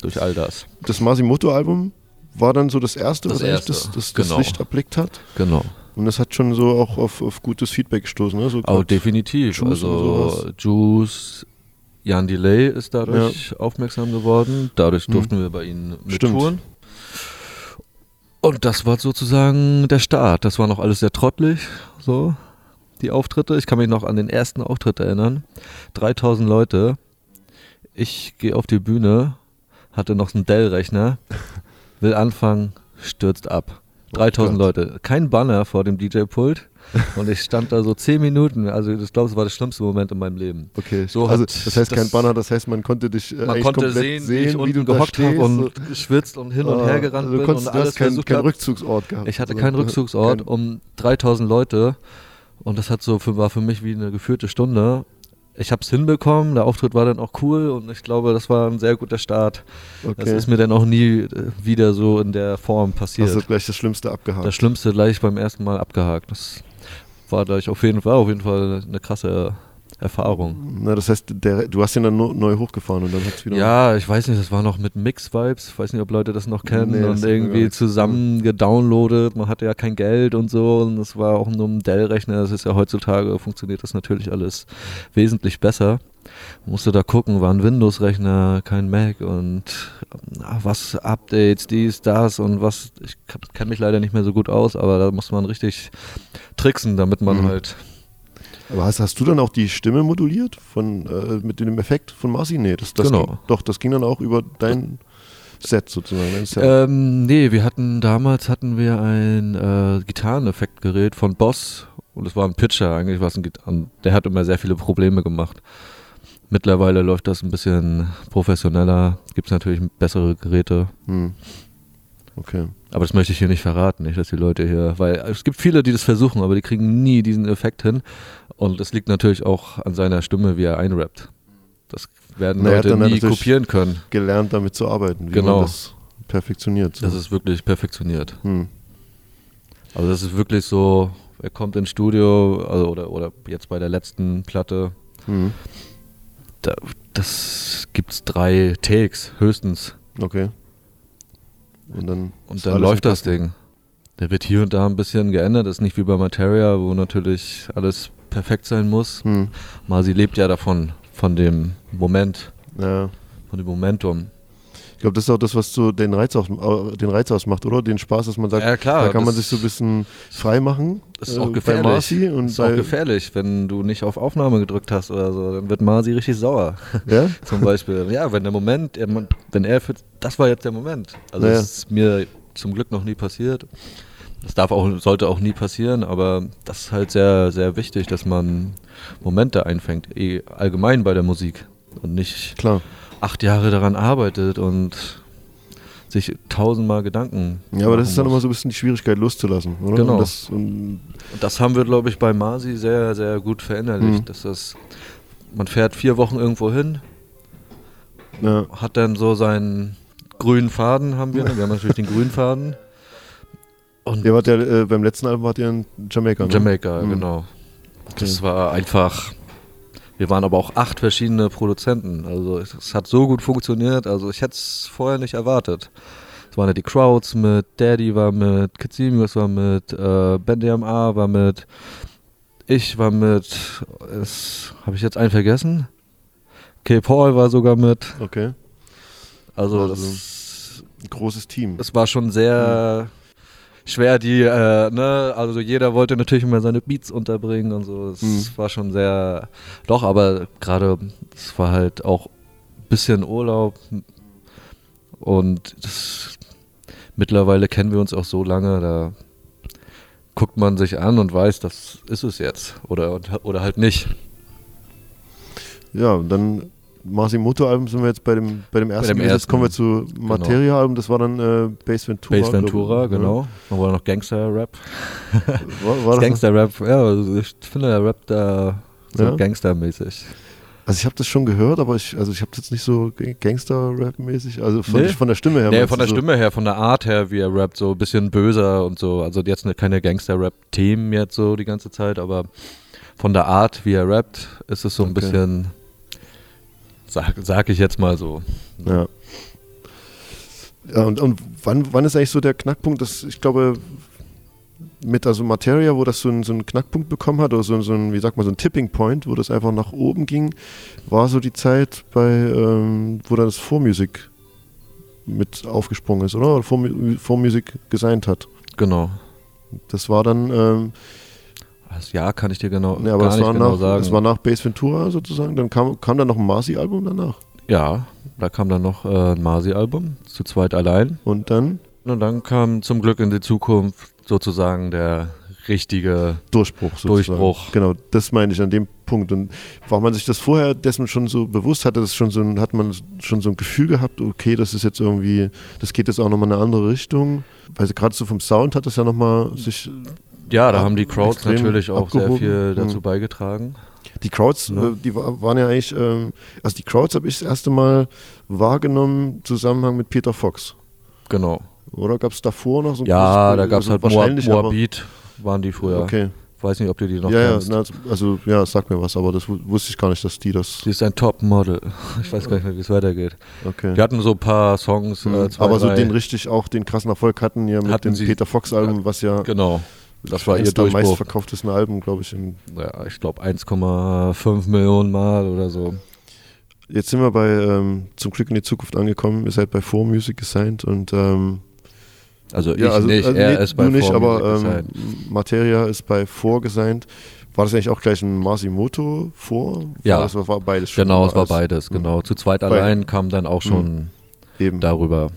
Durch all das. Das Masimoto-Album war dann so das erste, Das was eigentlich erste, das, das, das genau. Licht erblickt hat. Genau. Und das hat schon so auch auf, auf gutes Feedback gestoßen. Ne? So grad- definitiv. Juice also. Juice, Jan Delay ist dadurch aufmerksam geworden. Dadurch Mhm. durften wir bei ihnen Stimmt. mittouren. Und das war sozusagen der Start. Das war noch alles sehr trottelig, so die Auftritte. Ich kann mich noch an den ersten Auftritt erinnern. 3000 Leute. Ich gehe auf die Bühne, hatte noch einen Dell-Rechner, will anfangen, stürzt ab. 3000 Gott. Leute. Kein Banner vor dem DJ-Pult. Und ich stand da so 10 Minuten. Also, ich glaube, es war der schlimmste Moment in meinem Leben. Okay, So also das heißt kein das- Banner, das heißt man konnte dich äh, Man konnte komplett sehen, wie wie du gehockt stehst. und geschwitzt und hin und Ah, her gerannt also du bin konntest, und du hast alles keinen hab. Rückzugsort gehabt. Ich hatte Also, keinen Rückzugsort kein- um 3000 Leute und das hat so für, war für mich wie eine geführte Stunde. Ich habe es hinbekommen, der Auftritt war dann auch cool und ich glaube, das war ein sehr guter Start. Das Okay. ist mir dann auch nie äh, wieder so in der Form passiert. Hast du gleich das Schlimmste abgehakt. das Schlimmste gleich beim ersten Mal abgehakt. Das war gleich auf jeden Fall, auf jeden Fall eine krasse Erfahrung. Na, das heißt, der, du hast ihn dann neu hochgefahren und dann hat es wieder. Ja, ich weiß nicht, das war noch mit Mix-Vibes. Ich weiß nicht, ob Leute das noch kennen. Nee, und irgendwie zusammen gedownloadet. Man hatte ja kein Geld und so. Und das war auch nur ein Dell-Rechner. Das ist ja heutzutage, funktioniert das natürlich alles wesentlich besser. Musste da gucken, war ein Windows-Rechner, kein Mac und ah, was, Updates, dies, das und was. Ich kenne mich leider nicht mehr so gut aus, aber da muss man richtig tricksen, damit man Mhm. halt. Aber hast, hast du dann auch die Stimme moduliert von, äh, mit dem Effekt von Marci? Nee, das, das Genau. ging, doch, das ging dann auch über dein Set sozusagen. Dein Set. Ähm, nee, wir hatten damals hatten wir ein äh, Gitarreneffektgerät von Boss und es war ein Pitcher eigentlich, was ein Git- an- der hat immer sehr viele Probleme gemacht. Mittlerweile läuft das ein bisschen professioneller, gibt es natürlich bessere Geräte, Hm. Okay. aber das möchte ich hier nicht verraten, nicht, dass die Leute hier, weil es gibt viele, die das versuchen, aber die kriegen nie diesen Effekt hin und es liegt natürlich auch an seiner Stimme, wie er einrappt. Das werden Na, Leute dann nie kopieren können. Gelernt damit zu arbeiten, wie Genau. man das perfektioniert. So. Das ist wirklich perfektioniert. hm. Also das ist wirklich so, er kommt ins Studio, also oder, oder jetzt bei der letzten Platte, Hm. Da, das gibt's drei Takes höchstens Okay. Und dann, und dann läuft das Ding. Der wird hier und da ein bisschen geändert, das ist nicht wie bei Materia, wo natürlich alles perfekt sein muss. Hm. Masi lebt ja davon, von dem Moment, Ja. von dem Momentum. Ich glaube, das ist auch das, was so den Reiz, aus, äh, den Reiz ausmacht, oder? Den Spaß, dass man sagt, Ja, klar, da kann man sich so ein bisschen frei machen. Das ist äh, auch Bei gefährlich. Marci und ist bei, auch gefährlich, wenn du nicht auf Aufnahme gedrückt hast oder so, dann wird Masi richtig sauer. Ja? Zum Beispiel. Ja, wenn der Moment, wenn er für, das war jetzt der Moment. Also Ja. das ist mir zum Glück noch nie passiert. Das darf auch, sollte auch nie passieren, aber das ist halt sehr, sehr wichtig, dass man Momente einfängt, eh allgemein bei der Musik und nicht Klar. Acht Jahre daran arbeitet und sich tausendmal Gedanken. Ja, aber das ist dann muss. immer so ein bisschen die Schwierigkeit loszulassen, oder? Genau. Und das, und, das haben wir, glaube ich, bei Masi sehr, sehr gut verinnerlicht. Mhm. Dass das, man fährt vier Wochen irgendwo hin, ja. hat dann so seinen grünen Faden, haben wir. ne? Wir haben natürlich den grünen Faden. Und Ihr wart ja, äh, beim letzten Album wart ihr in Jamaika, ne? Jamaika, Mhm. genau. Das war einfach. Wir waren aber auch acht verschiedene Produzenten. Also es, hat so gut funktioniert. Also ich hätte es vorher nicht erwartet. Es waren ja die Crowds mit, Daddy war mit, Kitsimius war mit, äh, Ben DMA war mit, ich war mit, habe ich jetzt einen vergessen? K. Paul war sogar mit. Okay. Also, Also- das, Ein großes Team. es war schon sehr schwer die, äh, ne, also jeder wollte natürlich immer seine Beats unterbringen und so. Es Mhm. war schon sehr, doch, aber gerade, es war halt auch ein bisschen Urlaub und das, mittlerweile kennen wir uns auch so lange, da guckt man sich an und weiß, das ist es jetzt oder, oder halt nicht. Ja, dann Masimoto-Album sind wir jetzt bei dem, bei dem ersten. dem gewesen. Jetzt kommen wir zu genau. Materia-Album, das war dann äh, Bass Ventura. Bass Ventura, ich. genau. Dann war noch Gangster-Rap. Ja. Gangster-Rap, ja, also ich finde, der Rap da so Ja? gangstermäßig. Also ich habe das schon gehört, aber ich, also ich habe jetzt nicht so Gangster-Rap-mäßig, also von, Nee. von der Stimme her. Nee, von der so? Stimme her, von der Art her, wie er rappt, so ein bisschen böser und so. Also jetzt ne- keine Gangster-Rap-Themen jetzt so die ganze Zeit, aber von der Art, wie er rappt, ist es so ein Okay. bisschen, sag, sag ich jetzt mal so. Ja. Ja, und, und wann, wann ist eigentlich so der Knackpunkt, dass ich glaube, mit also Materia, wo das so, ein, so einen Knackpunkt bekommen hat, oder so, so ein, wie sagt man, so ein Tipping Point, wo das einfach nach oben ging, war so die Zeit bei, ähm, wo dann das Vormusik mit aufgesprungen ist, oder? Oder Vormu- Vormusik gesigned hat. Genau. Das war dann, ähm, Das Jahr kann ich dir genau, ne, aber gar nicht war, genau nach, sagen. das war nach Bass Ventura sozusagen, dann kam, kam dann noch ein Marcy-Album danach. ja, da kam dann noch äh, ein Marsi-Album, zu zweit allein. Und dann Und dann kam zum Glück in die Zukunft sozusagen der richtige Durchbruch. Sozusagen. Durchbruch. Genau, das meine ich an dem Punkt. Und war man sich das vorher dessen schon so bewusst hatte, das schon so ein, hat man schon so ein Gefühl gehabt, okay, das ist jetzt irgendwie, das geht jetzt auch nochmal in eine andere Richtung. Weil gerade so vom Sound hat das ja nochmal sich, Ja, da Ab- haben die Crowds natürlich auch sehr abgehoben. viel Mhm. dazu beigetragen. die Crowds, Ja. äh, die wa- waren ja eigentlich, ähm, also die Crowds habe ich das erste Mal wahrgenommen im Zusammenhang mit Peter Fox. Genau. Oder gab es davor noch so ein Ja, da gab es also halt Moabit, waren die früher. Okay. Weiß nicht, ob du die noch Ja, ja, kennst. na, also ja, sag mir was, aber das wu- wusste ich gar nicht, dass die das. Sie ist ein Top-Model. Ich weiß gar nicht mehr, wie es weitergeht. Okay. Die hatten so ein paar Songs. Mhm. Äh, zwei, aber so drei. den richtig auch den krassen Erfolg hatten ja mit Hatten dem Peter Fox Album, was ja Genau. Das war ihr Durchbruch. meistverkauftesten Alben, glaube ich. Ja, ich glaube 1,5 Millionen Mal oder so. Jetzt sind wir bei ähm, zum Glück in die Zukunft angekommen. Ihr seid bei 4Music gesigned und ähm, Also ich ja, also, nicht, also er nee, ist bei du nicht, 4 aber Music ähm. Materia ist bei 4 gesigned. War das eigentlich auch gleich ein Masimoto vor? Ja. Das war beides schon. Genau, es war beides, genau. Zu zweit allein kam dann auch schon Eben. darüber.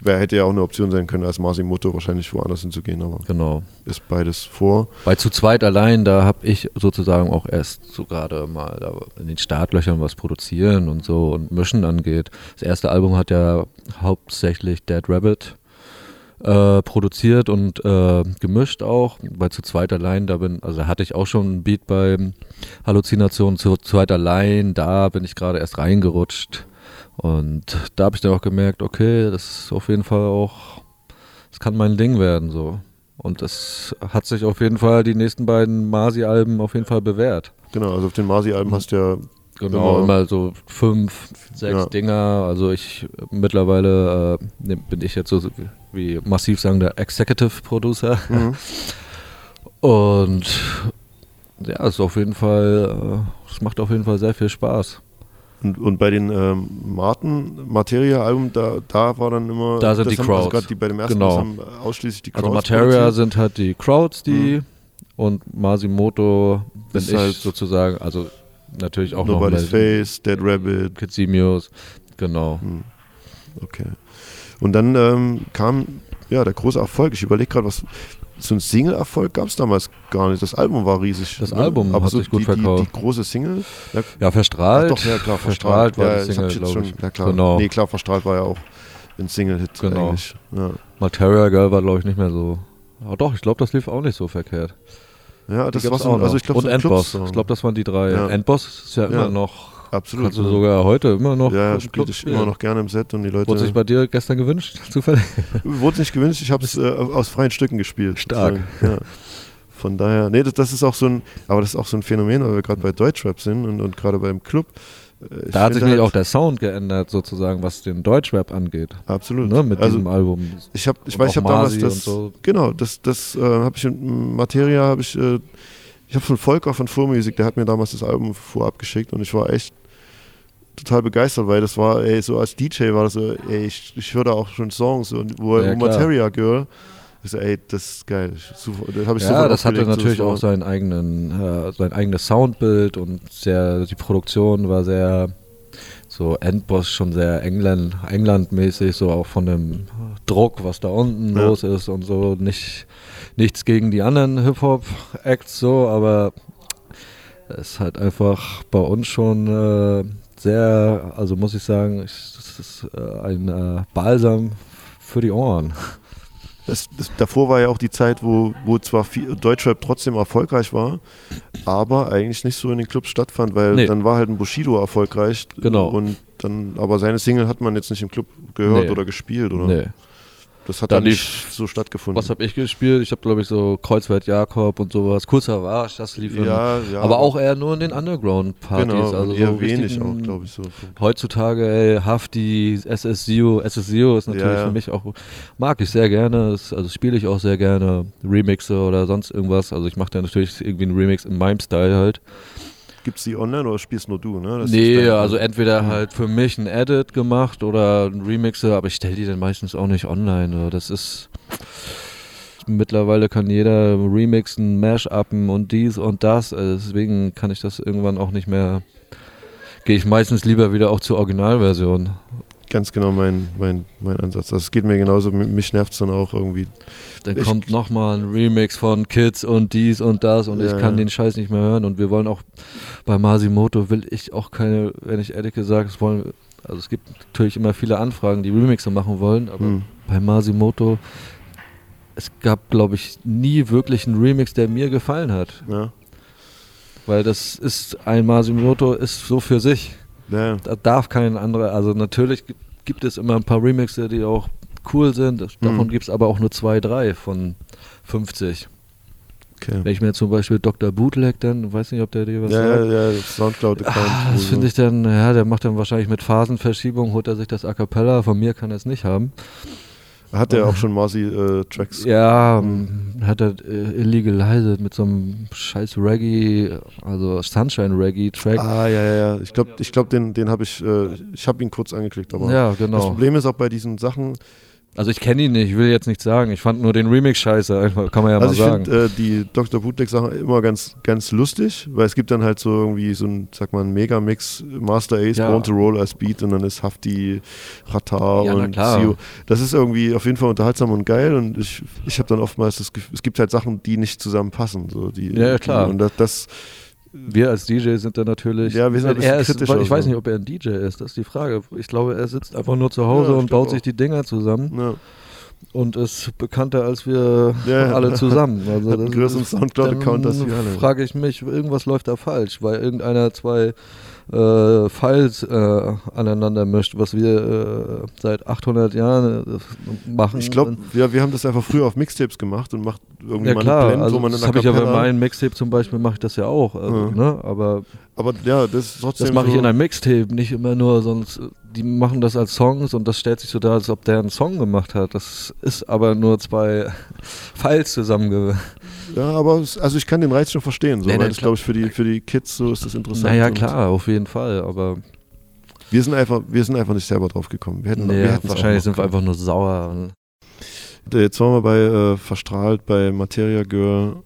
Wer hätte ja auch eine Option sein können, als Masimoto wahrscheinlich woanders hinzugehen, aber Genau. ist beides vor. Bei zu zweit allein, da habe ich sozusagen auch erst so gerade mal in den Startlöchern was produzieren und so und mischen angeht. Das erste Album hat ja hauptsächlich Dead Rabbit äh, produziert und äh, gemischt auch. Bei zu zweit allein, da bin, also hatte ich auch schon einen Beat bei Halluzinationen zu zweit allein, da bin ich gerade erst reingerutscht. Und da habe ich dann auch gemerkt, okay, das ist auf jeden Fall auch, das kann mein Ding werden so. Und das hat sich auf jeden Fall die nächsten beiden Masi-Alben auf jeden Fall bewährt. Genau, also auf den Masi-Alben hast du ja Genau, Immer- immer so fünf, sechs Ja. Dinger. Also ich mittlerweile äh, ne- bin ich jetzt so wie massiv sagen der Executive Producer. Mhm. Und ja, es ist auf jeden Fall, äh, es macht auf jeden Fall sehr viel Spaß. Und, und bei den ähm, Martin Materia-Alben, da, da war dann immer. Da sind die haben, Also Crowds. gerade die bei dem ersten Genau. haben ausschließlich die Crowds. Also Materia produziert. sind halt die Crowds, die und Masimoto bin Ist ich halt sozusagen, also natürlich auch noch Nobody's mit Face, Dead Rabbit. Kitsimios, genau. Okay. Und dann ähm, kam ja der große Erfolg. Ich überlege gerade, was. So ein Single-Erfolg gab es damals gar nicht. Das Album war riesig. Das Album hat sich gut die, verkauft. Die, die große Single. Ja, Ja, verstrahlt. Ach doch, ja klar, verstrahlt verstrahlt. war ja, die Single, schon. Ja, klar. Genau. Nee, klar, verstrahlt war ja auch ein Single-Hit Genau. eigentlich. Ja. Materia Girl war, glaube ich, nicht mehr so. Aber doch, ich glaube, das lief auch nicht so verkehrt. Ja, Die das war so, also ich glaube, Und so Endboss. Ich glaube, das waren die drei. Ja. Endboss ist Ja. immer noch. Absolut. Kannst du sogar heute immer noch. ja, spiele ich immer noch gerne im Set und die Leute. Wurde sich bei dir gestern gewünscht, zufällig? Wurde nicht gewünscht, ich habe es äh, aus freien Stücken gespielt. Stark. Ja. Von daher, nee, das, das ist auch so ein, aber das ist auch so ein Phänomen, weil wir gerade bei Deutschrap sind und, und gerade beim Club. äh, ich Da hat sich nämlich halt- auch der Sound geändert, sozusagen, was den Deutschrap angeht. Absolut. Ne, mit also, diesem Album. ich habe, ich und weiß, ich habe damals das, so. genau, das, das äh, habe ich in Materia, habe ich, äh, ich habe von Volker von Vormusik, der hat mir damals das Album vorab geschickt und ich war echt total begeistert, weil das war, ey, so als DJ war das so, ey, ich, ich höre da auch schon Songs und wo, Ja. Materia Girl Ich so, ey, das ist geil. Super, das hab ich Ja, das hatte so, natürlich das war- auch seinen eigenen, äh, sein eigenes Soundbild und sehr, die Produktion war sehr so Endboss schon sehr England, Englandmäßig, so auch von dem Druck, was da unten Ja. los ist und so. Nicht, nichts gegen die anderen Hip-Hop-Acts so, aber es ist halt einfach bei uns schon äh, sehr, also muss ich sagen, es ist äh, ein äh, Balsam für die Ohren. Das, das, davor war ja auch die Zeit, wo, wo zwar viel, Deutschrap trotzdem erfolgreich war, aber eigentlich nicht so in den Clubs stattfand, weil Nee. dann war halt ein Bushido erfolgreich. Genau. Und dann, aber seine Single hat man jetzt nicht im Club gehört Nee. oder gespielt, oder? Nee. Das hat Da dann nicht so stattgefunden. Was habe ich gespielt? Ich habe, glaube ich, so Kreuzwert Jakob und sowas. Kurzer Warsch, das lief ja, ja. Aber auch eher nur in den Underground-Partys. genau, also eher so wenig auch, glaube ich. So. Heutzutage, ey, Hafti, SSZio, SSZio ist natürlich Ja, ja. für mich auch, mag ich sehr gerne, ist, also spiele ich auch sehr gerne, Remixe oder sonst irgendwas, also ich mache da natürlich irgendwie einen Remix in meinem Style halt. Gibt es die online oder spielst nur du? Ne? Das nee, also entweder halt für mich ein Edit gemacht oder ein Remixe, aber ich stelle die dann meistens auch nicht online, das ist... Mittlerweile kann jeder remixen, Mash-upen und dies und das. äh, Deswegen kann ich das irgendwann auch nicht mehr. Gehe ich meistens lieber wieder auch zur Originalversion. Ganz genau mein, mein, mein Ansatz. Also es geht mir genauso, mi- mich nervt es dann auch irgendwie. Dann Ich- kommt nochmal ein Remix von Kids und dies und das und Ja, ich kann ja. den Scheiß nicht mehr hören. Und wir wollen auch bei Masimoto will ich auch keine, wenn ich ehrlich gesagt, es wollen, also es gibt natürlich immer viele Anfragen, die Remixe machen wollen, aber Hm. bei Masimoto, es gab, glaube ich, nie wirklich einen Remix, der mir gefallen hat. Ja. Weil das ist, ein Masimoto ist so für sich. Ja, Da darf kein anderer, also natürlich gi- gibt es immer ein paar Remixe, die auch cool sind. Davon Mhm. gibt es aber auch nur zwei, drei von 50. okay. Wenn ich mir zum Beispiel Dr. Bootleg dann, weiß nicht, ob der dir was Ja, sagt. ja, ja, Soundcloud-Account. Ah, das finde ich dann, ja, der macht dann wahrscheinlich mit Phasenverschiebung, holt er sich das A Cappella, von mir kann er es nicht haben. Hat er auch schon Marzi-Tracks? Ja, ähm, hat er äh, Illegalized mit so einem scheiß Reggae, also Sunshine Reggae Track. Ah, ja, ja, ja. Ich glaube, ich glaub, den, den habe ich, äh, ich habe ihn kurz angeklickt, aber ja, das genau. Problem ist auch bei diesen Sachen, Also ich kenne ihn nicht, ich will jetzt nichts sagen. Ich fand nur den Remix scheiße, einfach, kann man ja also ich mal sagen. finde äh, die Dr. Bootleg-Sachen immer ganz, ganz lustig, weil es gibt dann halt so irgendwie so ein, sag mal, ein Megamix, Master Ace, Ja. Born to Roll als Beat und dann ist Hafti, Ratar Ja, und. Sio. Das ist irgendwie auf jeden Fall unterhaltsam und geil und ich, ich habe dann oftmals das Gefühl, es gibt halt Sachen, die nicht zusammenpassen. So, die, Ja, ja, klar. Die, und das, das wir als DJ sind da natürlich. Ja, wir sind er ist, Ich weiß nicht, ob er ein DJ ist, das ist die Frage. Ich glaube, er sitzt einfach nur zu Hause Ja, und baut sich auch. die Dinger zusammen ne, und ist bekannter als wir Ja. alle zusammen. Also hat das größeren Soundcloud-Account als dann wir alle. frage ich mich, irgendwas läuft da falsch, weil irgendeiner zwei äh, Files äh, aneinander mischt, was wir äh, seit 800 Jahren äh, machen. Ich glaube, ja, wir haben das einfach früher auf Mixtapes gemacht und macht irgendwie ja mal klar, Blend, also wo man das habe ich ja bei meinem Mixtape zum Beispiel, mache ich das ja auch. Also, Ja. ne? Aber Aber ja, das ist trotzdem das mache ich in einem Mixtape, nicht immer nur, sonst die machen das als Songs und das stellt sich so dar, als ob der einen Song gemacht hat. Das ist aber nur zwei Files zusammenge... Ja, aber es, also ich kann den Reiz schon verstehen, so, Nee, weil nee, das glaube ich für die, für die Kids so ist das interessant. Naja, klar, auf jeden Fall, aber Wir sind einfach, wir sind einfach nicht selber drauf gekommen. Wir hätten, wir nee, hätten wahrscheinlich sind wir einfach nur sauer. Und Jetzt waren wir bei äh, Verstrahlt, bei Materia Girl.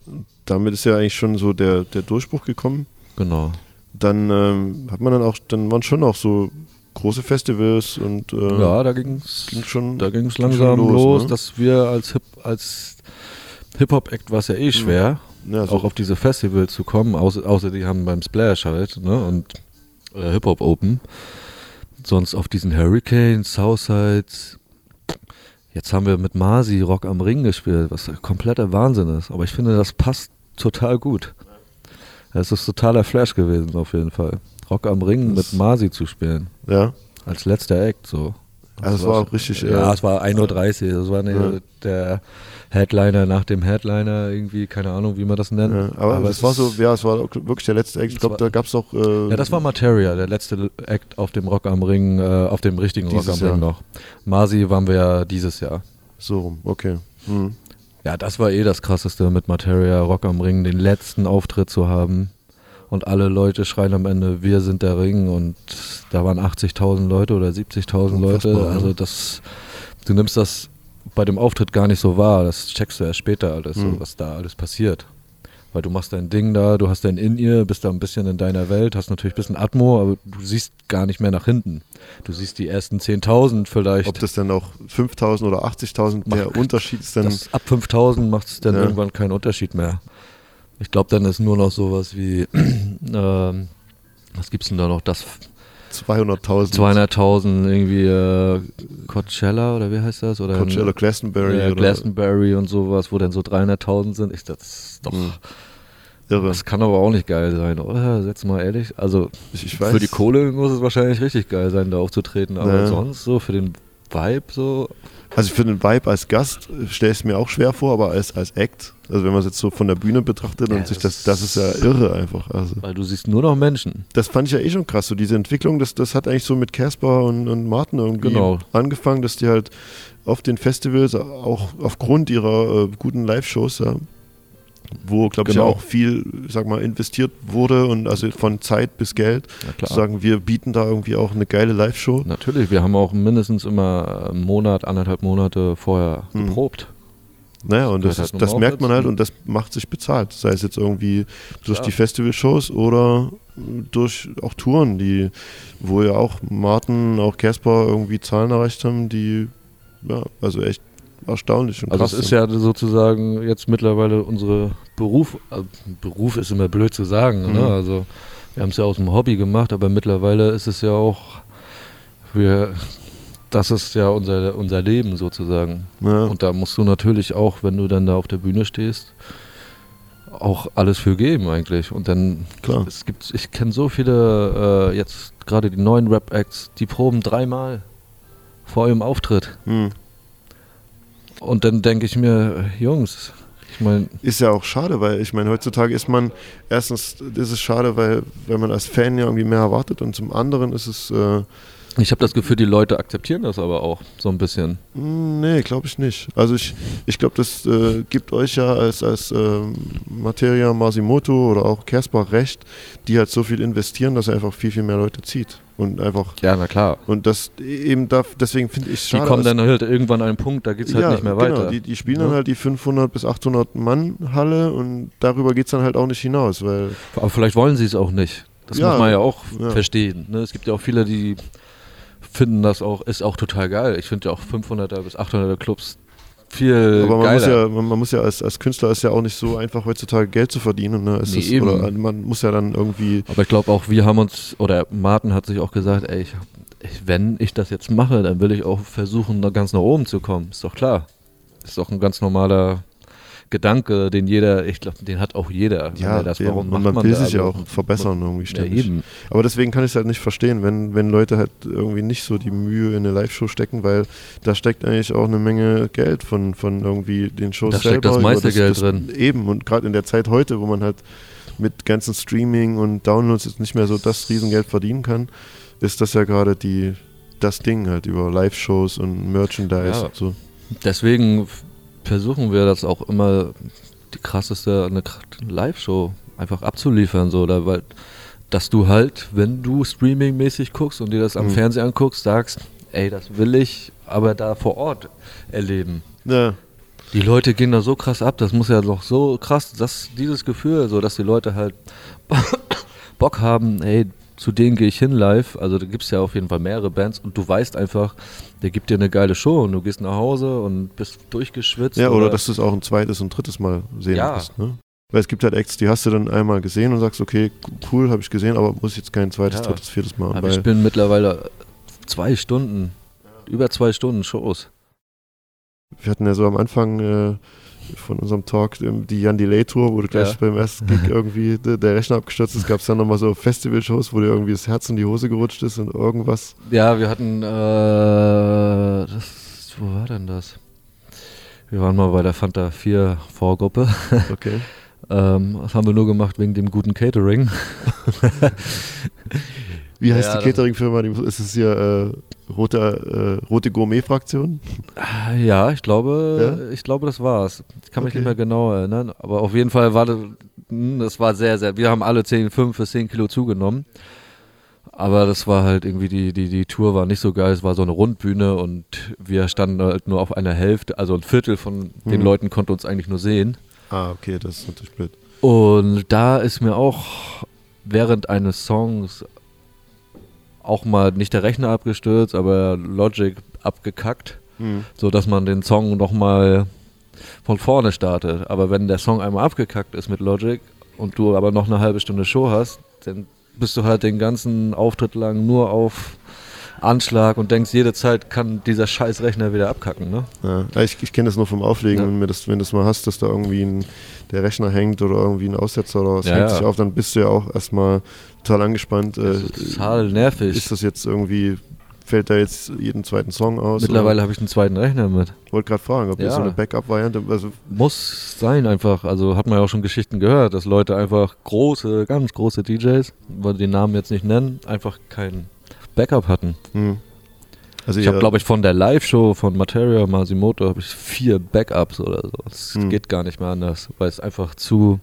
Damit ist ja eigentlich schon so der, der Durchbruch gekommen. genau. Dann ähm, hat man dann auch, dann waren schon auch so große Festivals und äh, Ja, da ging's, ging schon. da ging's ging schon langsam los, los, ne? dass wir als Hip, als Hip-Hop-Act war es ja eh schwer, ja, so, auch auf diese Festivals zu kommen, außer, außer die haben beim Splash halt, ne, und äh, Hip-Hop Open. Sonst auf diesen Hurricanes, Southsides. Jetzt haben wir mit Masi Rock am Ring gespielt, was kompletter Wahnsinn ist. Aber ich finde, das passt total gut. Es ist totaler Flash gewesen, auf jeden Fall. Rock am Ring Das- mit Masi zu spielen. ja. Als letzter Act, so. Also es war auch richtig, Ja, äh, es war 1.30 Uhr. Das war eine, Ja. der Headliner nach dem Headliner, irgendwie, keine Ahnung, wie man das nennt. Ja, aber, es war so, ja, es war wirklich der letzte Act. Ich glaube, da gab es auch. Äh, Ja, das war Materia, der letzte Act auf dem Rock am Ring, äh, auf dem richtigen Rock am Ring Jahr. noch. Masi waren wir ja dieses Jahr. so rum, okay. Hm. Ja, das war eh das krasseste mit Materia, Rock am Ring, den letzten Auftritt zu haben. Und alle Leute schreien am Ende, wir sind der Ring. Und da waren 80.000 Leute oder 70.000 Leute. Also das, du nimmst das bei dem Auftritt gar nicht so wahr. Das checkst du erst später alles, Mhm. so, was da alles passiert. Weil du machst dein Ding da, du hast dein In-Ear, bist da ein bisschen in deiner Welt, hast natürlich ein bisschen Atmo, aber du siehst gar nicht mehr nach hinten. Du siehst die ersten 10.000 vielleicht. Ob das dann auch 5000 oder 80.000, der Unterschied ist dann. das, ab 5000 macht es dann Ja. irgendwann keinen Unterschied mehr. Ich glaube, dann ist nur noch sowas wie, ähm, was gibt's denn da noch? Das 200.000. 200.000 irgendwie äh, Coachella oder wie heißt das? Oder Coachella, Glastonbury ja, oder Glastonbury und sowas, wo dann so 300.000 sind. Ich, das ist doch, Mhm. irre. das kann aber auch nicht geil sein, oder? Jetzt mal ehrlich. Also Ich, ich weiß. für die Kohle muss es wahrscheinlich richtig geil sein, da aufzutreten, aber Ja. sonst so für den Vibe so. Also für den Vibe als Gast stelle ich es mir auch schwer vor, aber als, als Act, also wenn man es jetzt so von der Bühne betrachtet Ja, und sich das das, das ist ja irre einfach. Also Weil du siehst nur noch Menschen. das fand ich ja eh schon krass, so diese Entwicklung, das, das hat eigentlich so mit Casper und, und Martin irgendwie Genau. angefangen, dass die halt auf den Festivals auch aufgrund ihrer äh, guten Live-Shows, ja, wo glaube ich Genau. ja auch viel, sag mal, investiert wurde und also von Zeit bis Geld, Ja sagen, wir bieten da irgendwie auch eine geile Live-Show. Natürlich, wir haben auch mindestens immer einen Monat, anderthalb Monate vorher Mhm. geprobt. Naja, und das, ist, halt das merkt man halt und das macht sich bezahlt. Sei es jetzt irgendwie durch Klar. die Festivalshows oder durch auch Touren, die, wo ja auch Martin, auch Casper irgendwie Zahlen erreicht haben, die, ja, also echt erstaunlich und Also es ist ja sozusagen jetzt mittlerweile unsere Beruf, äh, Beruf ist immer blöd zu sagen, Mhm. ne? also wir haben es ja aus dem Hobby gemacht, aber mittlerweile ist es ja auch, wir, das ist ja unser, unser Leben sozusagen. Ja, Und da musst du natürlich auch, wenn du dann da auf der Bühne stehst, auch alles für geben eigentlich. Und dann, klar. es gibt, ich kenne so viele, äh, jetzt gerade die neuen Rap-Acts, die proben dreimal vor ihrem Auftritt. Hm. Und dann denke ich mir, Jungs, ich meine, Ist ja auch schade, weil ich meine, heutzutage ist man, erstens ist es schade, weil, weil man als Fan ja irgendwie mehr erwartet und zum anderen ist es, äh, ich habe das Gefühl, die Leute akzeptieren das aber auch so ein bisschen. Hm, Nee, glaube ich nicht. Also ich, ich glaube, das äh, gibt euch ja als, als ähm, Materia Masimoto oder auch Kersbach recht, die halt so viel investieren, dass er einfach viel, viel mehr Leute zieht. Und einfach, Ja, na klar. und das eben darf, deswegen finde ich es Die schade. kommen dass- dann halt irgendwann an einen Punkt, da geht es halt ja, nicht mehr genau, weiter. Die, die spielen dann Ja. halt die 500 bis 800 Mann Halle und darüber geht es dann halt auch nicht hinaus, weil Aber vielleicht wollen sie es auch nicht. Das Ja, muss man ja auch verstehen. Ne? Es gibt ja auch viele, die finden das auch, ist auch total geil. Ich finde ja auch 500er bis 800er Clubs viel aber man geiler. muss ja, man, man muss ja als, als Künstler ist ja auch nicht so einfach heutzutage Geld zu verdienen. Ne? Nee, ist, eben. Oder man muss ja dann irgendwie Aber ich glaube auch, wir haben uns, oder Martin hat sich auch gesagt, ey, ich, ich, wenn ich das jetzt mache, dann will ich auch versuchen, da ganz nach oben zu kommen. Ist doch klar. Ist doch ein ganz normaler Gedanke, den jeder, ich glaube, den hat auch jeder. Ja, das, eben. warum und macht man, man will sich ja also- auch verbessern irgendwie Ja, ständig. eben. Aber deswegen kann ich es halt nicht verstehen, wenn, wenn Leute halt irgendwie nicht so die Mühe in eine Live-Show stecken, weil da steckt eigentlich auch eine Menge Geld von, von irgendwie den Shows Da steckt selber. das über meiste Geld drin. Eben, und gerade in der Zeit heute, wo man halt mit ganzen Streaming und Downloads jetzt nicht mehr so das Riesengeld verdienen kann, ist das ja gerade die das Ding halt über Live-Shows und Merchandise Ja. und so. Deswegen versuchen wir das auch immer, die krasseste eine Live-Show einfach abzuliefern, so, oder weil, dass du halt, wenn du streaming-mäßig guckst und dir das am Mhm. Fernseher anguckst, sagst, ey, das will ich aber da vor Ort erleben. Ja, Die Leute gehen da so krass ab, das muss ja doch so krass, dass dieses Gefühl, so dass die Leute halt Bock haben, hey, zu denen gehe ich hin live. Also da gibt es ja auf jeden Fall mehrere Bands und du weißt einfach, der gibt dir eine geile Show und du gehst nach Hause und bist durchgeschwitzt. ja oder dass du es auch ein zweites und drittes Mal sehen Ja. wirst. Ne? Weil es gibt halt Acts, die hast du dann einmal gesehen und sagst, okay, cool, habe ich gesehen, aber muss jetzt kein zweites, Ja. drittes, viertes Mal. Aber ich bin mittlerweile zwei Stunden, über zwei Stunden Shows. wir hatten ja so am Anfang äh, von unserem Talk ähm, die Jan Delay Tour, wo du gleich Ja. beim ersten Gig irgendwie de, der Rechner abgestürzt ist, gab es dann nochmal so Festival-Shows, wo dir irgendwie das Herz in die Hose gerutscht ist und irgendwas. Ja, wir hatten, äh, das, wo war denn das? Wir waren mal bei der Fanta 4 Vorgruppe. Okay. Ähm, das haben wir nur gemacht wegen dem guten Catering. Wie heißt Ja, die Catering-Firma? Ist es hier äh, rote, äh, rote Gourmet-Fraktion? Ah, Ja, ich glaube, ich glaube, das war's. Ich kann mich Okay. nicht mehr genau erinnern, aber auf jeden Fall war das, hm, das war sehr, sehr. Wir haben alle 10, 5 bis 10 Kilo zugenommen. Aber das war halt irgendwie, die, die, die Tour war nicht so geil. Es war so eine Rundbühne und wir standen halt nur auf einer Hälfte, also ein Viertel von den Mhm. Leuten konnte uns eigentlich nur sehen. Ah, okay, das ist natürlich blöd. Und da ist mir auch während eines Songs auch mal nicht der Rechner abgestürzt, aber Logic abgekackt, Mhm. so dass man den Song nochmal von vorne startet. Aber wenn der Song einmal abgekackt ist mit Logic und du aber noch eine halbe Stunde Show hast, dann bist du halt den ganzen Auftritt lang nur auf Anschlag und denkst, jede Zeit kann dieser scheiß Rechner wieder abkacken, ne? Ja, ich, ich kenne das nur vom Auflegen, Ja. wenn, das, wenn du das mal hast, dass da irgendwie ein, der Rechner hängt oder irgendwie ein Aussetzer oder was Ja, hängt sich auf, dann bist du ja auch erstmal total angespannt. Äh, Das total nervig. ist das jetzt irgendwie, fällt da jetzt jeden zweiten Song aus? Mittlerweile habe ich einen zweiten Rechner mit. Ich wollte gerade fragen, ob Ja. so eine Backup-Variante, also Muss sein einfach. Also hat man ja auch schon Geschichten gehört, dass Leute einfach große, ganz große DJs, wollen den Namen jetzt nicht nennen, einfach kein Backup hatten. hm. Also Ich habe, glaube ich, von der Live-Show von Materia Masimoto habe ich vier Backups oder so. Es Hm. geht gar nicht mehr anders, weil es einfach zu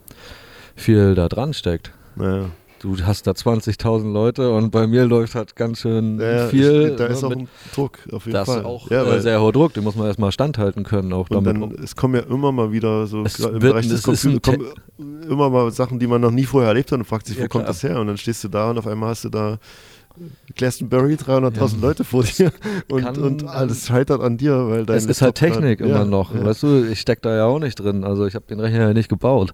viel da dran steckt. naja. Du hast da 20.000 Leute und bei mir läuft halt ganz schön Ja, ja, viel. ich, da ne, ist auch ein Druck, auf jeden das Fall. ist auch ja, äh, weil, sehr hoher Druck, den muss man erstmal standhalten können. Auch und damit dann, es kommen ja immer mal wieder so, Es im wird- Bereich des Computers, kommen immer mal Sachen, die man noch nie vorher erlebt hat und fragt sich, wo Ja, kommt klar. das her? Und dann stehst du da und auf einmal hast du da Glastonbury, 300.000 Leute vor dir und, Kann- und alles scheitert an dir, weil dein Es ist halt Technik immer ja, noch. Ja, Weißt du, ich steck da ja auch nicht drin. Also ich habe den Rechner ja nicht gebaut.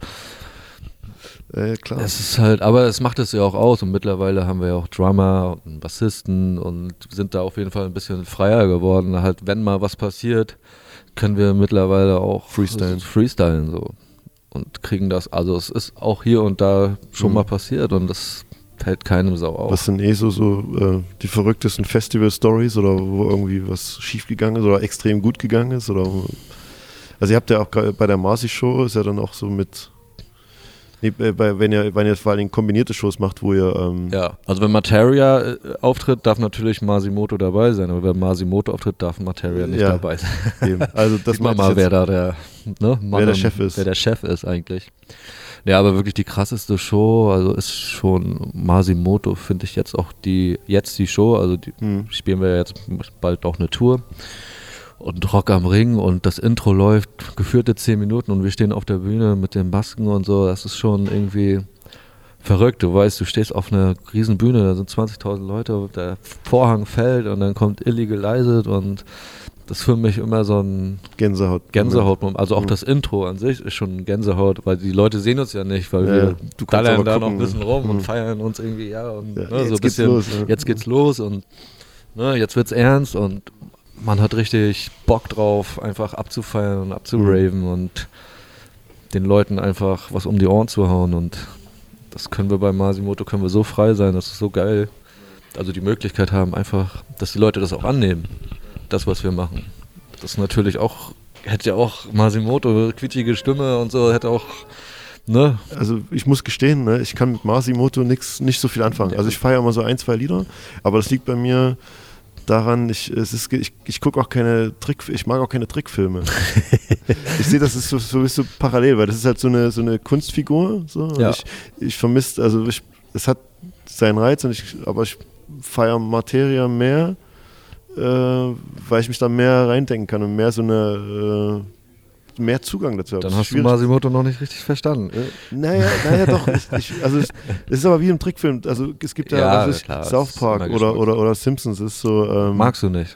äh, klar. Es ist halt, aber es macht es ja auch aus und mittlerweile haben wir ja auch Drummer und Bassisten und sind da auf jeden Fall ein bisschen freier geworden. Halt, wenn mal was passiert, können wir mittlerweile auch Freestylen. freestylen so und kriegen das. Also es ist auch hier und da schon Mhm. mal passiert und das fällt keinem Sau auf. Was sind eh so, so äh, die verrücktesten Festival-Stories oder wo irgendwie was schiefgegangen ist oder extrem gut gegangen ist? Oder also ihr habt ja auch bei der Marcy-Show ist ja dann auch so mit nee, bei, wenn ihr, wenn ihr vor allen Dingen kombinierte Shows macht, wo ihr ähm, Ja, also wenn Materia äh, auftritt, darf natürlich Masimoto dabei sein, aber wenn Masimoto auftritt, darf Materia nicht Ja. dabei sein. eben. Also das ich mal, wer da der, ne, Mann Wer der Chef ist. Wer der Chef ist eigentlich. Ja, aber wirklich die krasseste Show, also ist schon Masimoto, finde ich jetzt auch die, jetzt die Show, also die Hm. spielen wir ja jetzt bald auch eine Tour. Und Rock am Ring und das Intro läuft geführte zehn Minuten und wir stehen auf der Bühne mit den Masken und so, das ist schon irgendwie verrückt. Du weißt, du stehst auf einer riesen Bühne, da sind 20.000 Leute, der Vorhang fällt und dann kommt Illegalized und das ist für mich immer so ein Gänsehaut. Gänsehaut. Also auch Mhm. das Intro an sich ist schon Gänsehaut, weil die Leute sehen uns ja nicht, weil Ja, wir. Du dallern da noch ein bisschen ne? rum Mhm. und feiern uns irgendwie, ja, und Ja, ne, so jetzt ein geht's bisschen, los, ja. jetzt geht's los und ne, jetzt wird's ernst und man hat richtig Bock drauf, einfach abzufeiern und abzuraven und den Leuten einfach was um die Ohren zu hauen und das können wir bei Masimoto, können wir so frei sein, das ist so geil. Also die Möglichkeit haben einfach, dass die Leute das auch annehmen, das, was wir machen. Das ist natürlich auch, hätte ja auch Masimoto, quietschige Stimme und so, hätte auch, ne? Also ich muss gestehen, ne, ich kann mit Masimoto nix, nicht so viel anfangen. Also ich feiere immer so ein, zwei Lieder, aber das liegt bei mir daran, ich, es ist, ich, ich gucke auch keine Trick, ich mag auch keine Trickfilme. ich sehe, das ist so, so, so parallel, weil das ist halt so eine, so eine Kunstfigur. So. Ja. Ich, ich vermisse, also ich, es hat seinen Reiz, und ich, aber ich feiere Materia mehr, äh, weil ich mich da mehr reindenken kann und mehr so eine äh, mehr Zugang dazu habe. Dann hast du. Masimoto noch nicht richtig verstanden. Naja, naja, doch. Ich, ich, also es, es ist aber wie im Trickfilm. Also es gibt ja, Ja, South Park oder, oder, oder Simpsons ist so. Ähm, Magst du nicht?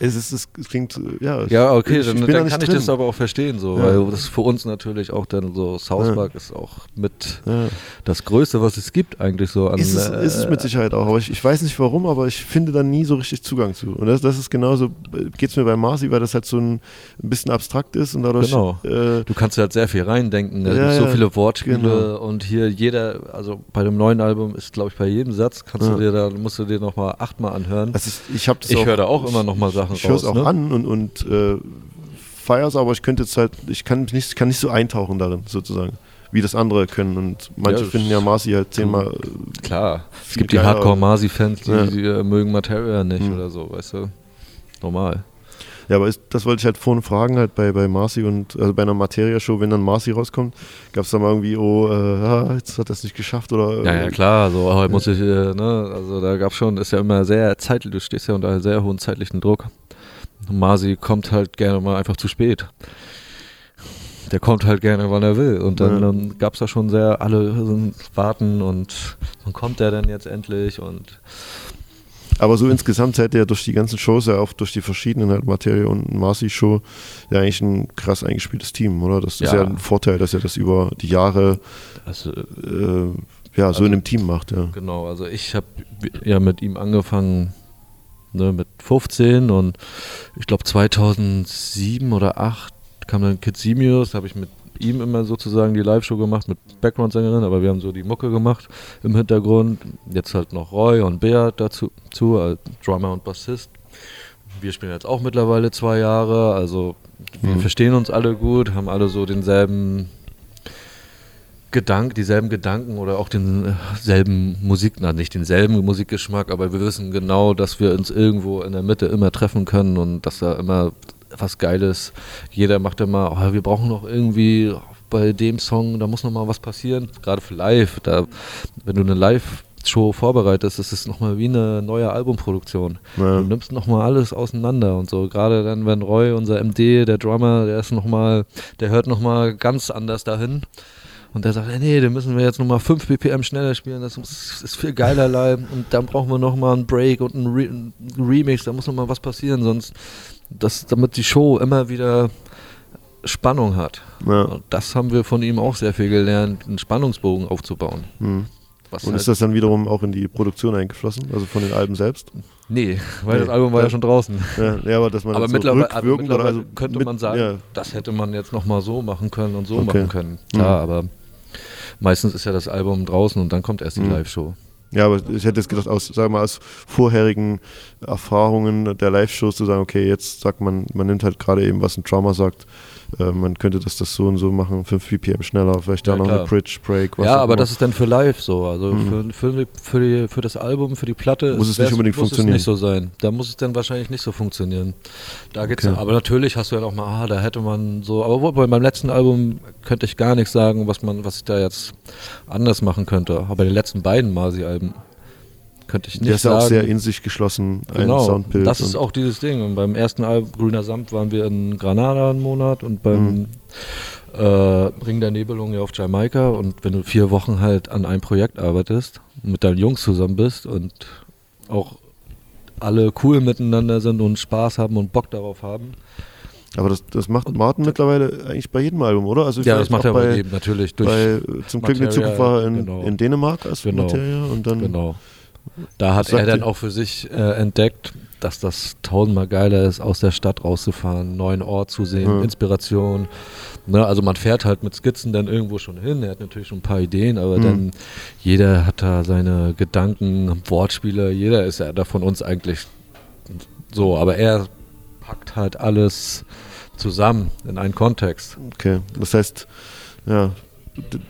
Es, ist, es, klingt, äh, ja. Ja, okay, ich, dann, ich dann kann ich drin. das aber auch verstehen, so, Ja. weil das für uns natürlich auch dann so, South Ja. Park ist auch mit ja. das Größte, was es gibt eigentlich so an Ist, es, äh, ist es mit Sicherheit auch, aber ich, ich weiß nicht warum, aber ich finde da nie so richtig Zugang zu. Und das, das ist genauso, geht es mir bei Marcy, weil das halt so ein, ein bisschen abstrakt ist und dadurch. Genau. Äh, Du kannst halt sehr viel reindenken. Da Ja, gibt so ja, viele Wortspiele genau. und hier jeder, also bei dem neuen Album ist, glaube ich, bei jedem Satz kannst Ja. du dir da, musst du dir nochmal achtmal anhören. also ich, ich Ich höre da auch immer noch mal Sachen Ich höre es raus, auch ne? an und, und äh, feier's, aber ich könnte jetzt halt, ich kann mich nicht, kann nicht so eintauchen darin, sozusagen. Wie das andere können. Und manche Ja, finden ja Marcy halt zehnmal. äh, Klar, es Viel gibt die geiler. Hardcore-Masi-Fans, die, Ja. die äh, mögen Materia nicht Hm. oder so, weißt du. Normal. Ja, aber ist, das wollte ich halt vorhin fragen, halt bei, bei Marcy und also bei einer Materia-Show, wenn dann Marcy rauskommt, gab es da mal irgendwie, oh, äh, ah, jetzt hat das nicht geschafft oder. Ja, ja, klar, so heute muss ich, äh, ne, also da gab es schon, ist ja immer sehr zeitlich, du stehst ja unter sehr hohen zeitlichen Druck. Marcy kommt halt gerne mal einfach zu spät. Der kommt halt gerne, wann er will. Und dann, Ja. dann gab es da schon sehr, alle sind warten und wann kommt der denn jetzt endlich? Und Aber so insgesamt seid ihr ja durch die ganzen Shows, ja auch durch die verschiedenen halt Materia und Marcy-Show, ja eigentlich ein krass eingespieltes Team, oder? Das ist Ja. ja ein Vorteil, dass ihr das über die Jahre also, äh, ja, so Also- in einem Team macht, ja. Genau, also ich habe ja mit ihm angefangen ne, mit 15 und ich glaube 2007 oder 8 kam dann Kid Simius, habe ich mit ihm immer sozusagen die Live-Show gemacht mit Background-Sängerin, aber wir haben so die Mucke gemacht im Hintergrund. Jetzt halt noch Roy und Beat dazu, zu, als Drummer und Bassist. Wir spielen jetzt auch mittlerweile zwei Jahre, also wir Mhm. verstehen uns alle gut, haben alle so denselben Gedank, dieselben Gedanken oder auch denselben Musik, na nicht denselben Musikgeschmack, aber wir wissen genau, dass wir uns irgendwo in der Mitte immer treffen können und dass da immer was Geiles, jeder macht immer, oh, wir brauchen noch irgendwie bei dem Song, da muss noch mal was passieren, gerade für live, da, wenn du eine Live-Show vorbereitest, ist es nochmal wie eine neue Albumproduktion. Ja. Du nimmst nochmal alles auseinander und so. Gerade dann, wenn Roy, unser MD, der Drummer, der ist noch mal, der hört nochmal ganz anders dahin. Und der sagt, "Ey, nee, den müssen wir jetzt nochmal 5 BPM schneller spielen, das ist, viel geiler live. Und dann brauchen wir nochmal einen Break und einen, Re einen Remix, da muss nochmal was passieren, sonst, das, damit die Show immer wieder Spannung hat. ja. Und das haben wir von ihm auch sehr viel gelernt, einen Spannungsbogen aufzubauen. Mhm. Und halt- ist das dann wiederum auch in die Produktion eingeflossen, also von den Alben selbst? nee, weil Nee, das Album war ja das- schon draußen. Ja, ja aber dass man Aber das so mittlerweile, oder mittlerweile also könnte mit- man sagen, ja, das hätte man jetzt nochmal so machen können und so Okay. machen können. Klar, aber meistens ist ja das Album draußen und dann kommt erst die Mhm. Live-Show. Ja, aber ich hätte jetzt gedacht, aus, sagen wir mal, aus vorherigen Erfahrungen der Live-Shows zu sagen, okay, jetzt sagt man, man nimmt halt gerade eben, was ein Drummer sagt, äh, man könnte das, das so und so machen, 5 BPM schneller, vielleicht da Ja, noch klar. eine Bridge, Break, was Ja, auch aber immer. das ist dann für live so. Also Mhm. für, für, für, die, für das Album, für die Platte Muss es nicht unbedingt muss funktionieren. es nicht so sein. Da muss es dann wahrscheinlich nicht so funktionieren. Da geht's Okay. aber natürlich hast du ja noch mal, ah, da hätte man so, aber bei meinem letzten Album könnte ich gar nichts sagen, was man, was ich da jetzt anders machen könnte. Aber bei den letzten beiden Masi-Alben könnte ich nicht Der ist ja sagen. auch sehr in sich geschlossen, ein Genau, Soundbild. das ist auch dieses Ding. Und beim ersten Album Grüner Samt waren wir in Granada einen Monat und beim Mhm. äh, Ring der Nebelung ja auf Jamaika. Und wenn du vier Wochen halt an einem Projekt arbeitest, mit deinen Jungs zusammen bist und auch alle cool miteinander sind und Spaß haben und Bock darauf haben. Aber das, das macht Martin mittlerweile eigentlich bei jedem Album, oder? Also Ja, das macht er bei, jedem natürlich durch. bei äh, Zum Glück Materia, Zukunft war in, genau. in Dänemark als Genau. Materia und dann Genau. Da hat er dann auch für sich äh, entdeckt, dass das tausendmal geiler ist, aus der Stadt rauszufahren, einen neuen Ort zu sehen, Ja. Inspiration. Ne, also man fährt halt mit Skizzen dann irgendwo schon hin. Er hat natürlich schon ein paar Ideen, aber Mhm. dann jeder hat da seine Gedanken, Wortspiele. Jeder ist ja da von uns eigentlich so, aber er packt halt alles zusammen in einen Kontext. Okay, das heißt, ja,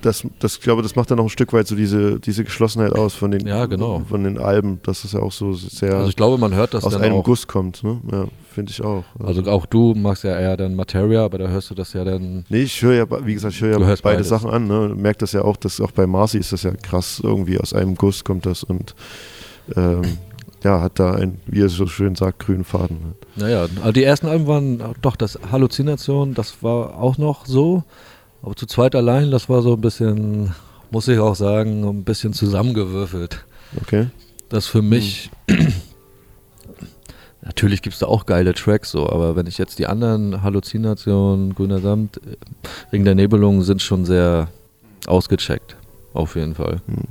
das, das, ich glaube, das macht dann auch ein Stück weit so diese, diese Geschlossenheit aus von den, Ja, genau. von den Alben, dass es ja auch so sehr Also ich glaube, man hört das aus einem auch. Guss kommt. Ne? Ja, finde ich auch. Also auch du magst ja eher dann Materia, aber da hörst du das ja dann Nee, ich höre ja, wie gesagt, ich höre ja beide beides. Sachen an. Ne? Merkt das ja auch, dass auch bei Marcy ist das ja krass, irgendwie aus einem Guss kommt das und ähm, ja, hat da ein, wie er so schön sagt, grünen Faden. Naja, also die ersten Alben waren doch das Halluzination, das war auch noch so. Aber zu zweit allein, das war so ein bisschen, muss ich auch sagen, ein bisschen zusammengewürfelt. Okay. Das für mich, natürlich gibt es da auch geile Tracks so, aber wenn ich jetzt die anderen Halluzinationen, Grüner Samt, äh, Ring der Nebelung sind schon sehr ausgecheckt, auf jeden Fall. Hm.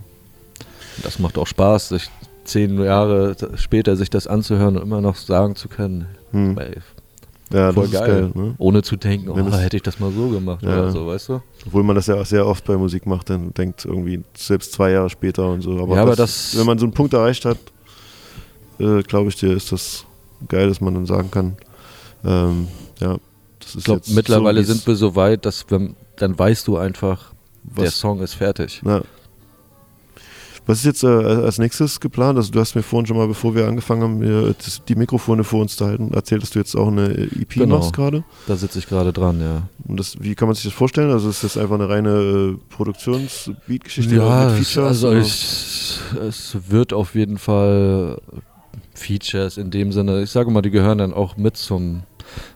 Das macht auch Spaß, sich zehn Jahre später sich das anzuhören und immer noch sagen zu können, Hm. weil Ja, voll das ist geil. geil. ne? ohne zu denken, oh, hätte ich das mal so gemacht Ja. oder so, weißt du? Obwohl man das ja auch sehr oft bei Musik macht, dann denkt irgendwie selbst zwei Jahre später und so. Aber, Ja, aber das, das- wenn man so einen Punkt erreicht hat, äh, glaube ich dir, ist das geil, dass man dann sagen kann, ähm, ja, das ist Ich glaube, mittlerweile so, sind wir so weit, dass wenn, dann weißt du einfach, der was, Song ist fertig. na, Was ist jetzt äh, als nächstes geplant? Also du hast mir vorhin schon mal, bevor wir angefangen haben, mir das, die Mikrofone vor uns zu halten, erzählt, dass du jetzt auch eine EP Genau. machst gerade. Da sitze ich gerade dran, ja. Und das, wie kann man sich das vorstellen? Also ist das einfach eine reine äh, Produktions-Beat-Geschichte Ja, mit es, Features? also ich, es wird auf jeden Fall Features in dem Sinne, ich sage mal, die gehören dann auch mit zum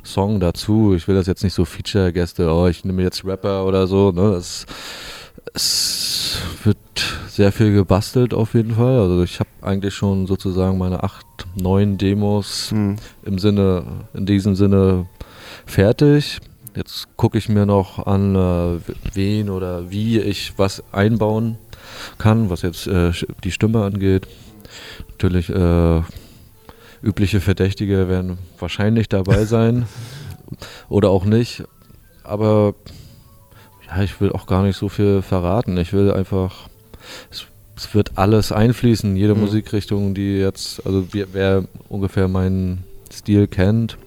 Song dazu. Ich will das jetzt nicht so Feature-Gäste, oh, ich nehme jetzt Rapper oder so. Ne? Es, es wird sehr viel gebastelt auf jeden Fall. Also ich habe eigentlich schon sozusagen meine acht, neun Demos Hm. im Sinne, in diesem Sinne fertig. Jetzt gucke ich mir noch an, äh, wen oder wie ich was einbauen kann, was jetzt äh, die Stimme angeht. Natürlich äh, übliche Verdächtige werden wahrscheinlich dabei sein oder auch nicht. Aber ja, ich will auch gar nicht so viel verraten. Ich will einfach, es, es wird alles einfließen, jede Mhm. Musikrichtung, die jetzt, also wer, wer ungefähr meinen Stil kennt,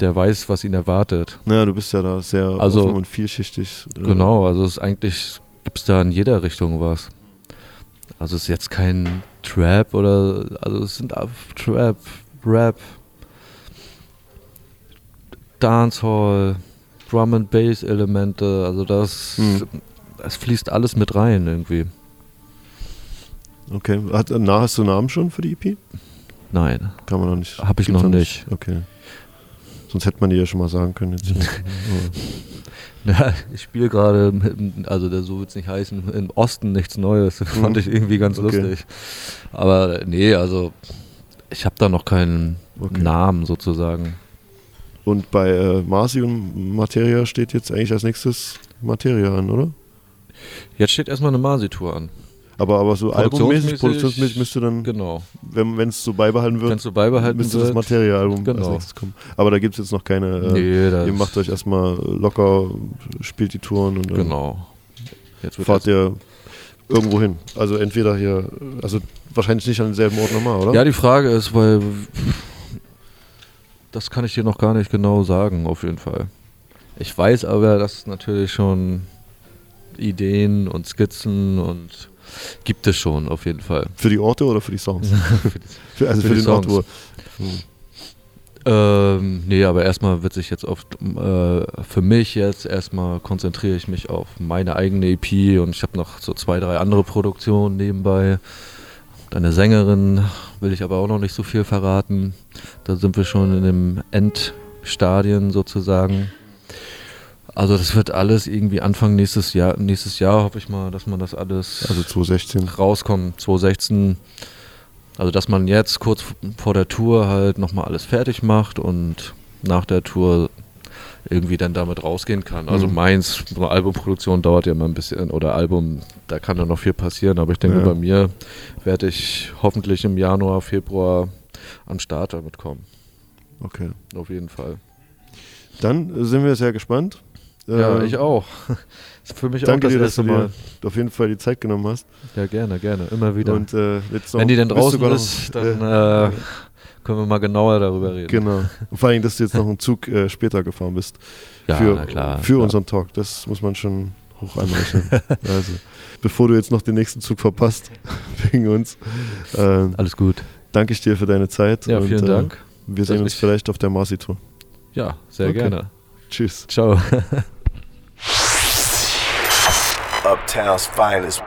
der weiß, was ihn erwartet. Naja, du bist ja da sehr Also- offen und vielschichtig. Genau, also es ist eigentlich, gibt es da in jeder Richtung was. Also es ist jetzt kein Trap oder, also es sind Trap, Rap, Dancehall, Drum and Bass Elemente, also das, Hm. es fließt alles mit rein irgendwie. Okay. Hat, na, hast du einen Namen schon für die EP? Nein, Kann man noch nicht. Hab ich noch nicht. Okay. Sonst hätte man die ja schon mal sagen können. Jetzt. Ja, ich spiele gerade, also der, so wird es nicht heißen, im Osten nichts Neues. Das fand Mhm. ich irgendwie ganz Okay. lustig. Aber nee, also ich habe da noch keinen Okay. Namen sozusagen. Und bei äh, und Materia steht jetzt eigentlich als nächstes Materia an, oder? Jetzt steht erstmal eine Masi-Tour an. Aber, aber so albummäßig, Produktionsmäßig- müsste dann, Genau. wenn es so beibehalten wird, so beibehalten müsste wird. das Material-Album als Genau. nächstes kommen. Aber da gibt es jetzt noch keine. Äh, nee, Ihr macht euch erstmal locker, spielt die Touren und dann Genau. Jetzt fahrt ihr irgendwo hin. Also entweder hier, also wahrscheinlich nicht an denselben Ort nochmal, oder? Ja, die Frage ist, weil das kann ich dir noch gar nicht genau sagen, auf jeden Fall. Ich weiß aber, dass natürlich schon Ideen und Skizzen und gibt es schon auf jeden Fall. Für die Orte oder für die Songs? für, also für, für die den Ort, wo. Songs. Ähm, nee, aber erstmal wird sich jetzt oft äh, für mich jetzt erstmal konzentriere ich mich auf meine eigene EP und ich habe noch so zwei, drei andere Produktionen nebenbei. Eine Sängerin will ich aber auch noch nicht so viel verraten. Da sind wir schon in dem Endstadien sozusagen. Also das wird alles irgendwie Anfang nächstes Jahr, nächstes Jahr hoffe ich mal, dass man das alles Also 2016. rauskommt, 2016. Also, dass man jetzt kurz vor der Tour halt nochmal alles fertig macht und nach der Tour irgendwie dann damit rausgehen kann. Also Mhm. meins, so eine Albumproduktion dauert ja immer ein bisschen, oder Album, da kann ja noch viel passieren, aber ich denke, Ja. bei mir werde ich hoffentlich im Januar, Februar am Start damit kommen. Okay. Auf jeden Fall. Dann sind wir sehr gespannt. Ja, Äh, ich auch. für mich Danke auch das dir, dass du Mal. dir auf jeden Fall die Zeit genommen hast. Ja, gerne, gerne. Immer wieder. Und äh, jetzt noch, Wenn die denn bist draußen noch- ist, dann äh, können wir mal genauer darüber reden. Genau. Und vor allem, dass du jetzt noch einen Zug äh, später gefahren bist. Ja, für na klar. für klar. unseren Talk. Das muss man schon hoch anrechnen. also, bevor du jetzt noch den nächsten Zug verpasst, wegen uns, äh, Alles gut. danke ich dir für deine Zeit. Ja, und, vielen äh, Dank. Wir sehen uns ich- vielleicht auf der Marsi-Tour. Ja, sehr Okay. gerne. Tschüss. Ciao. Uptown's finest.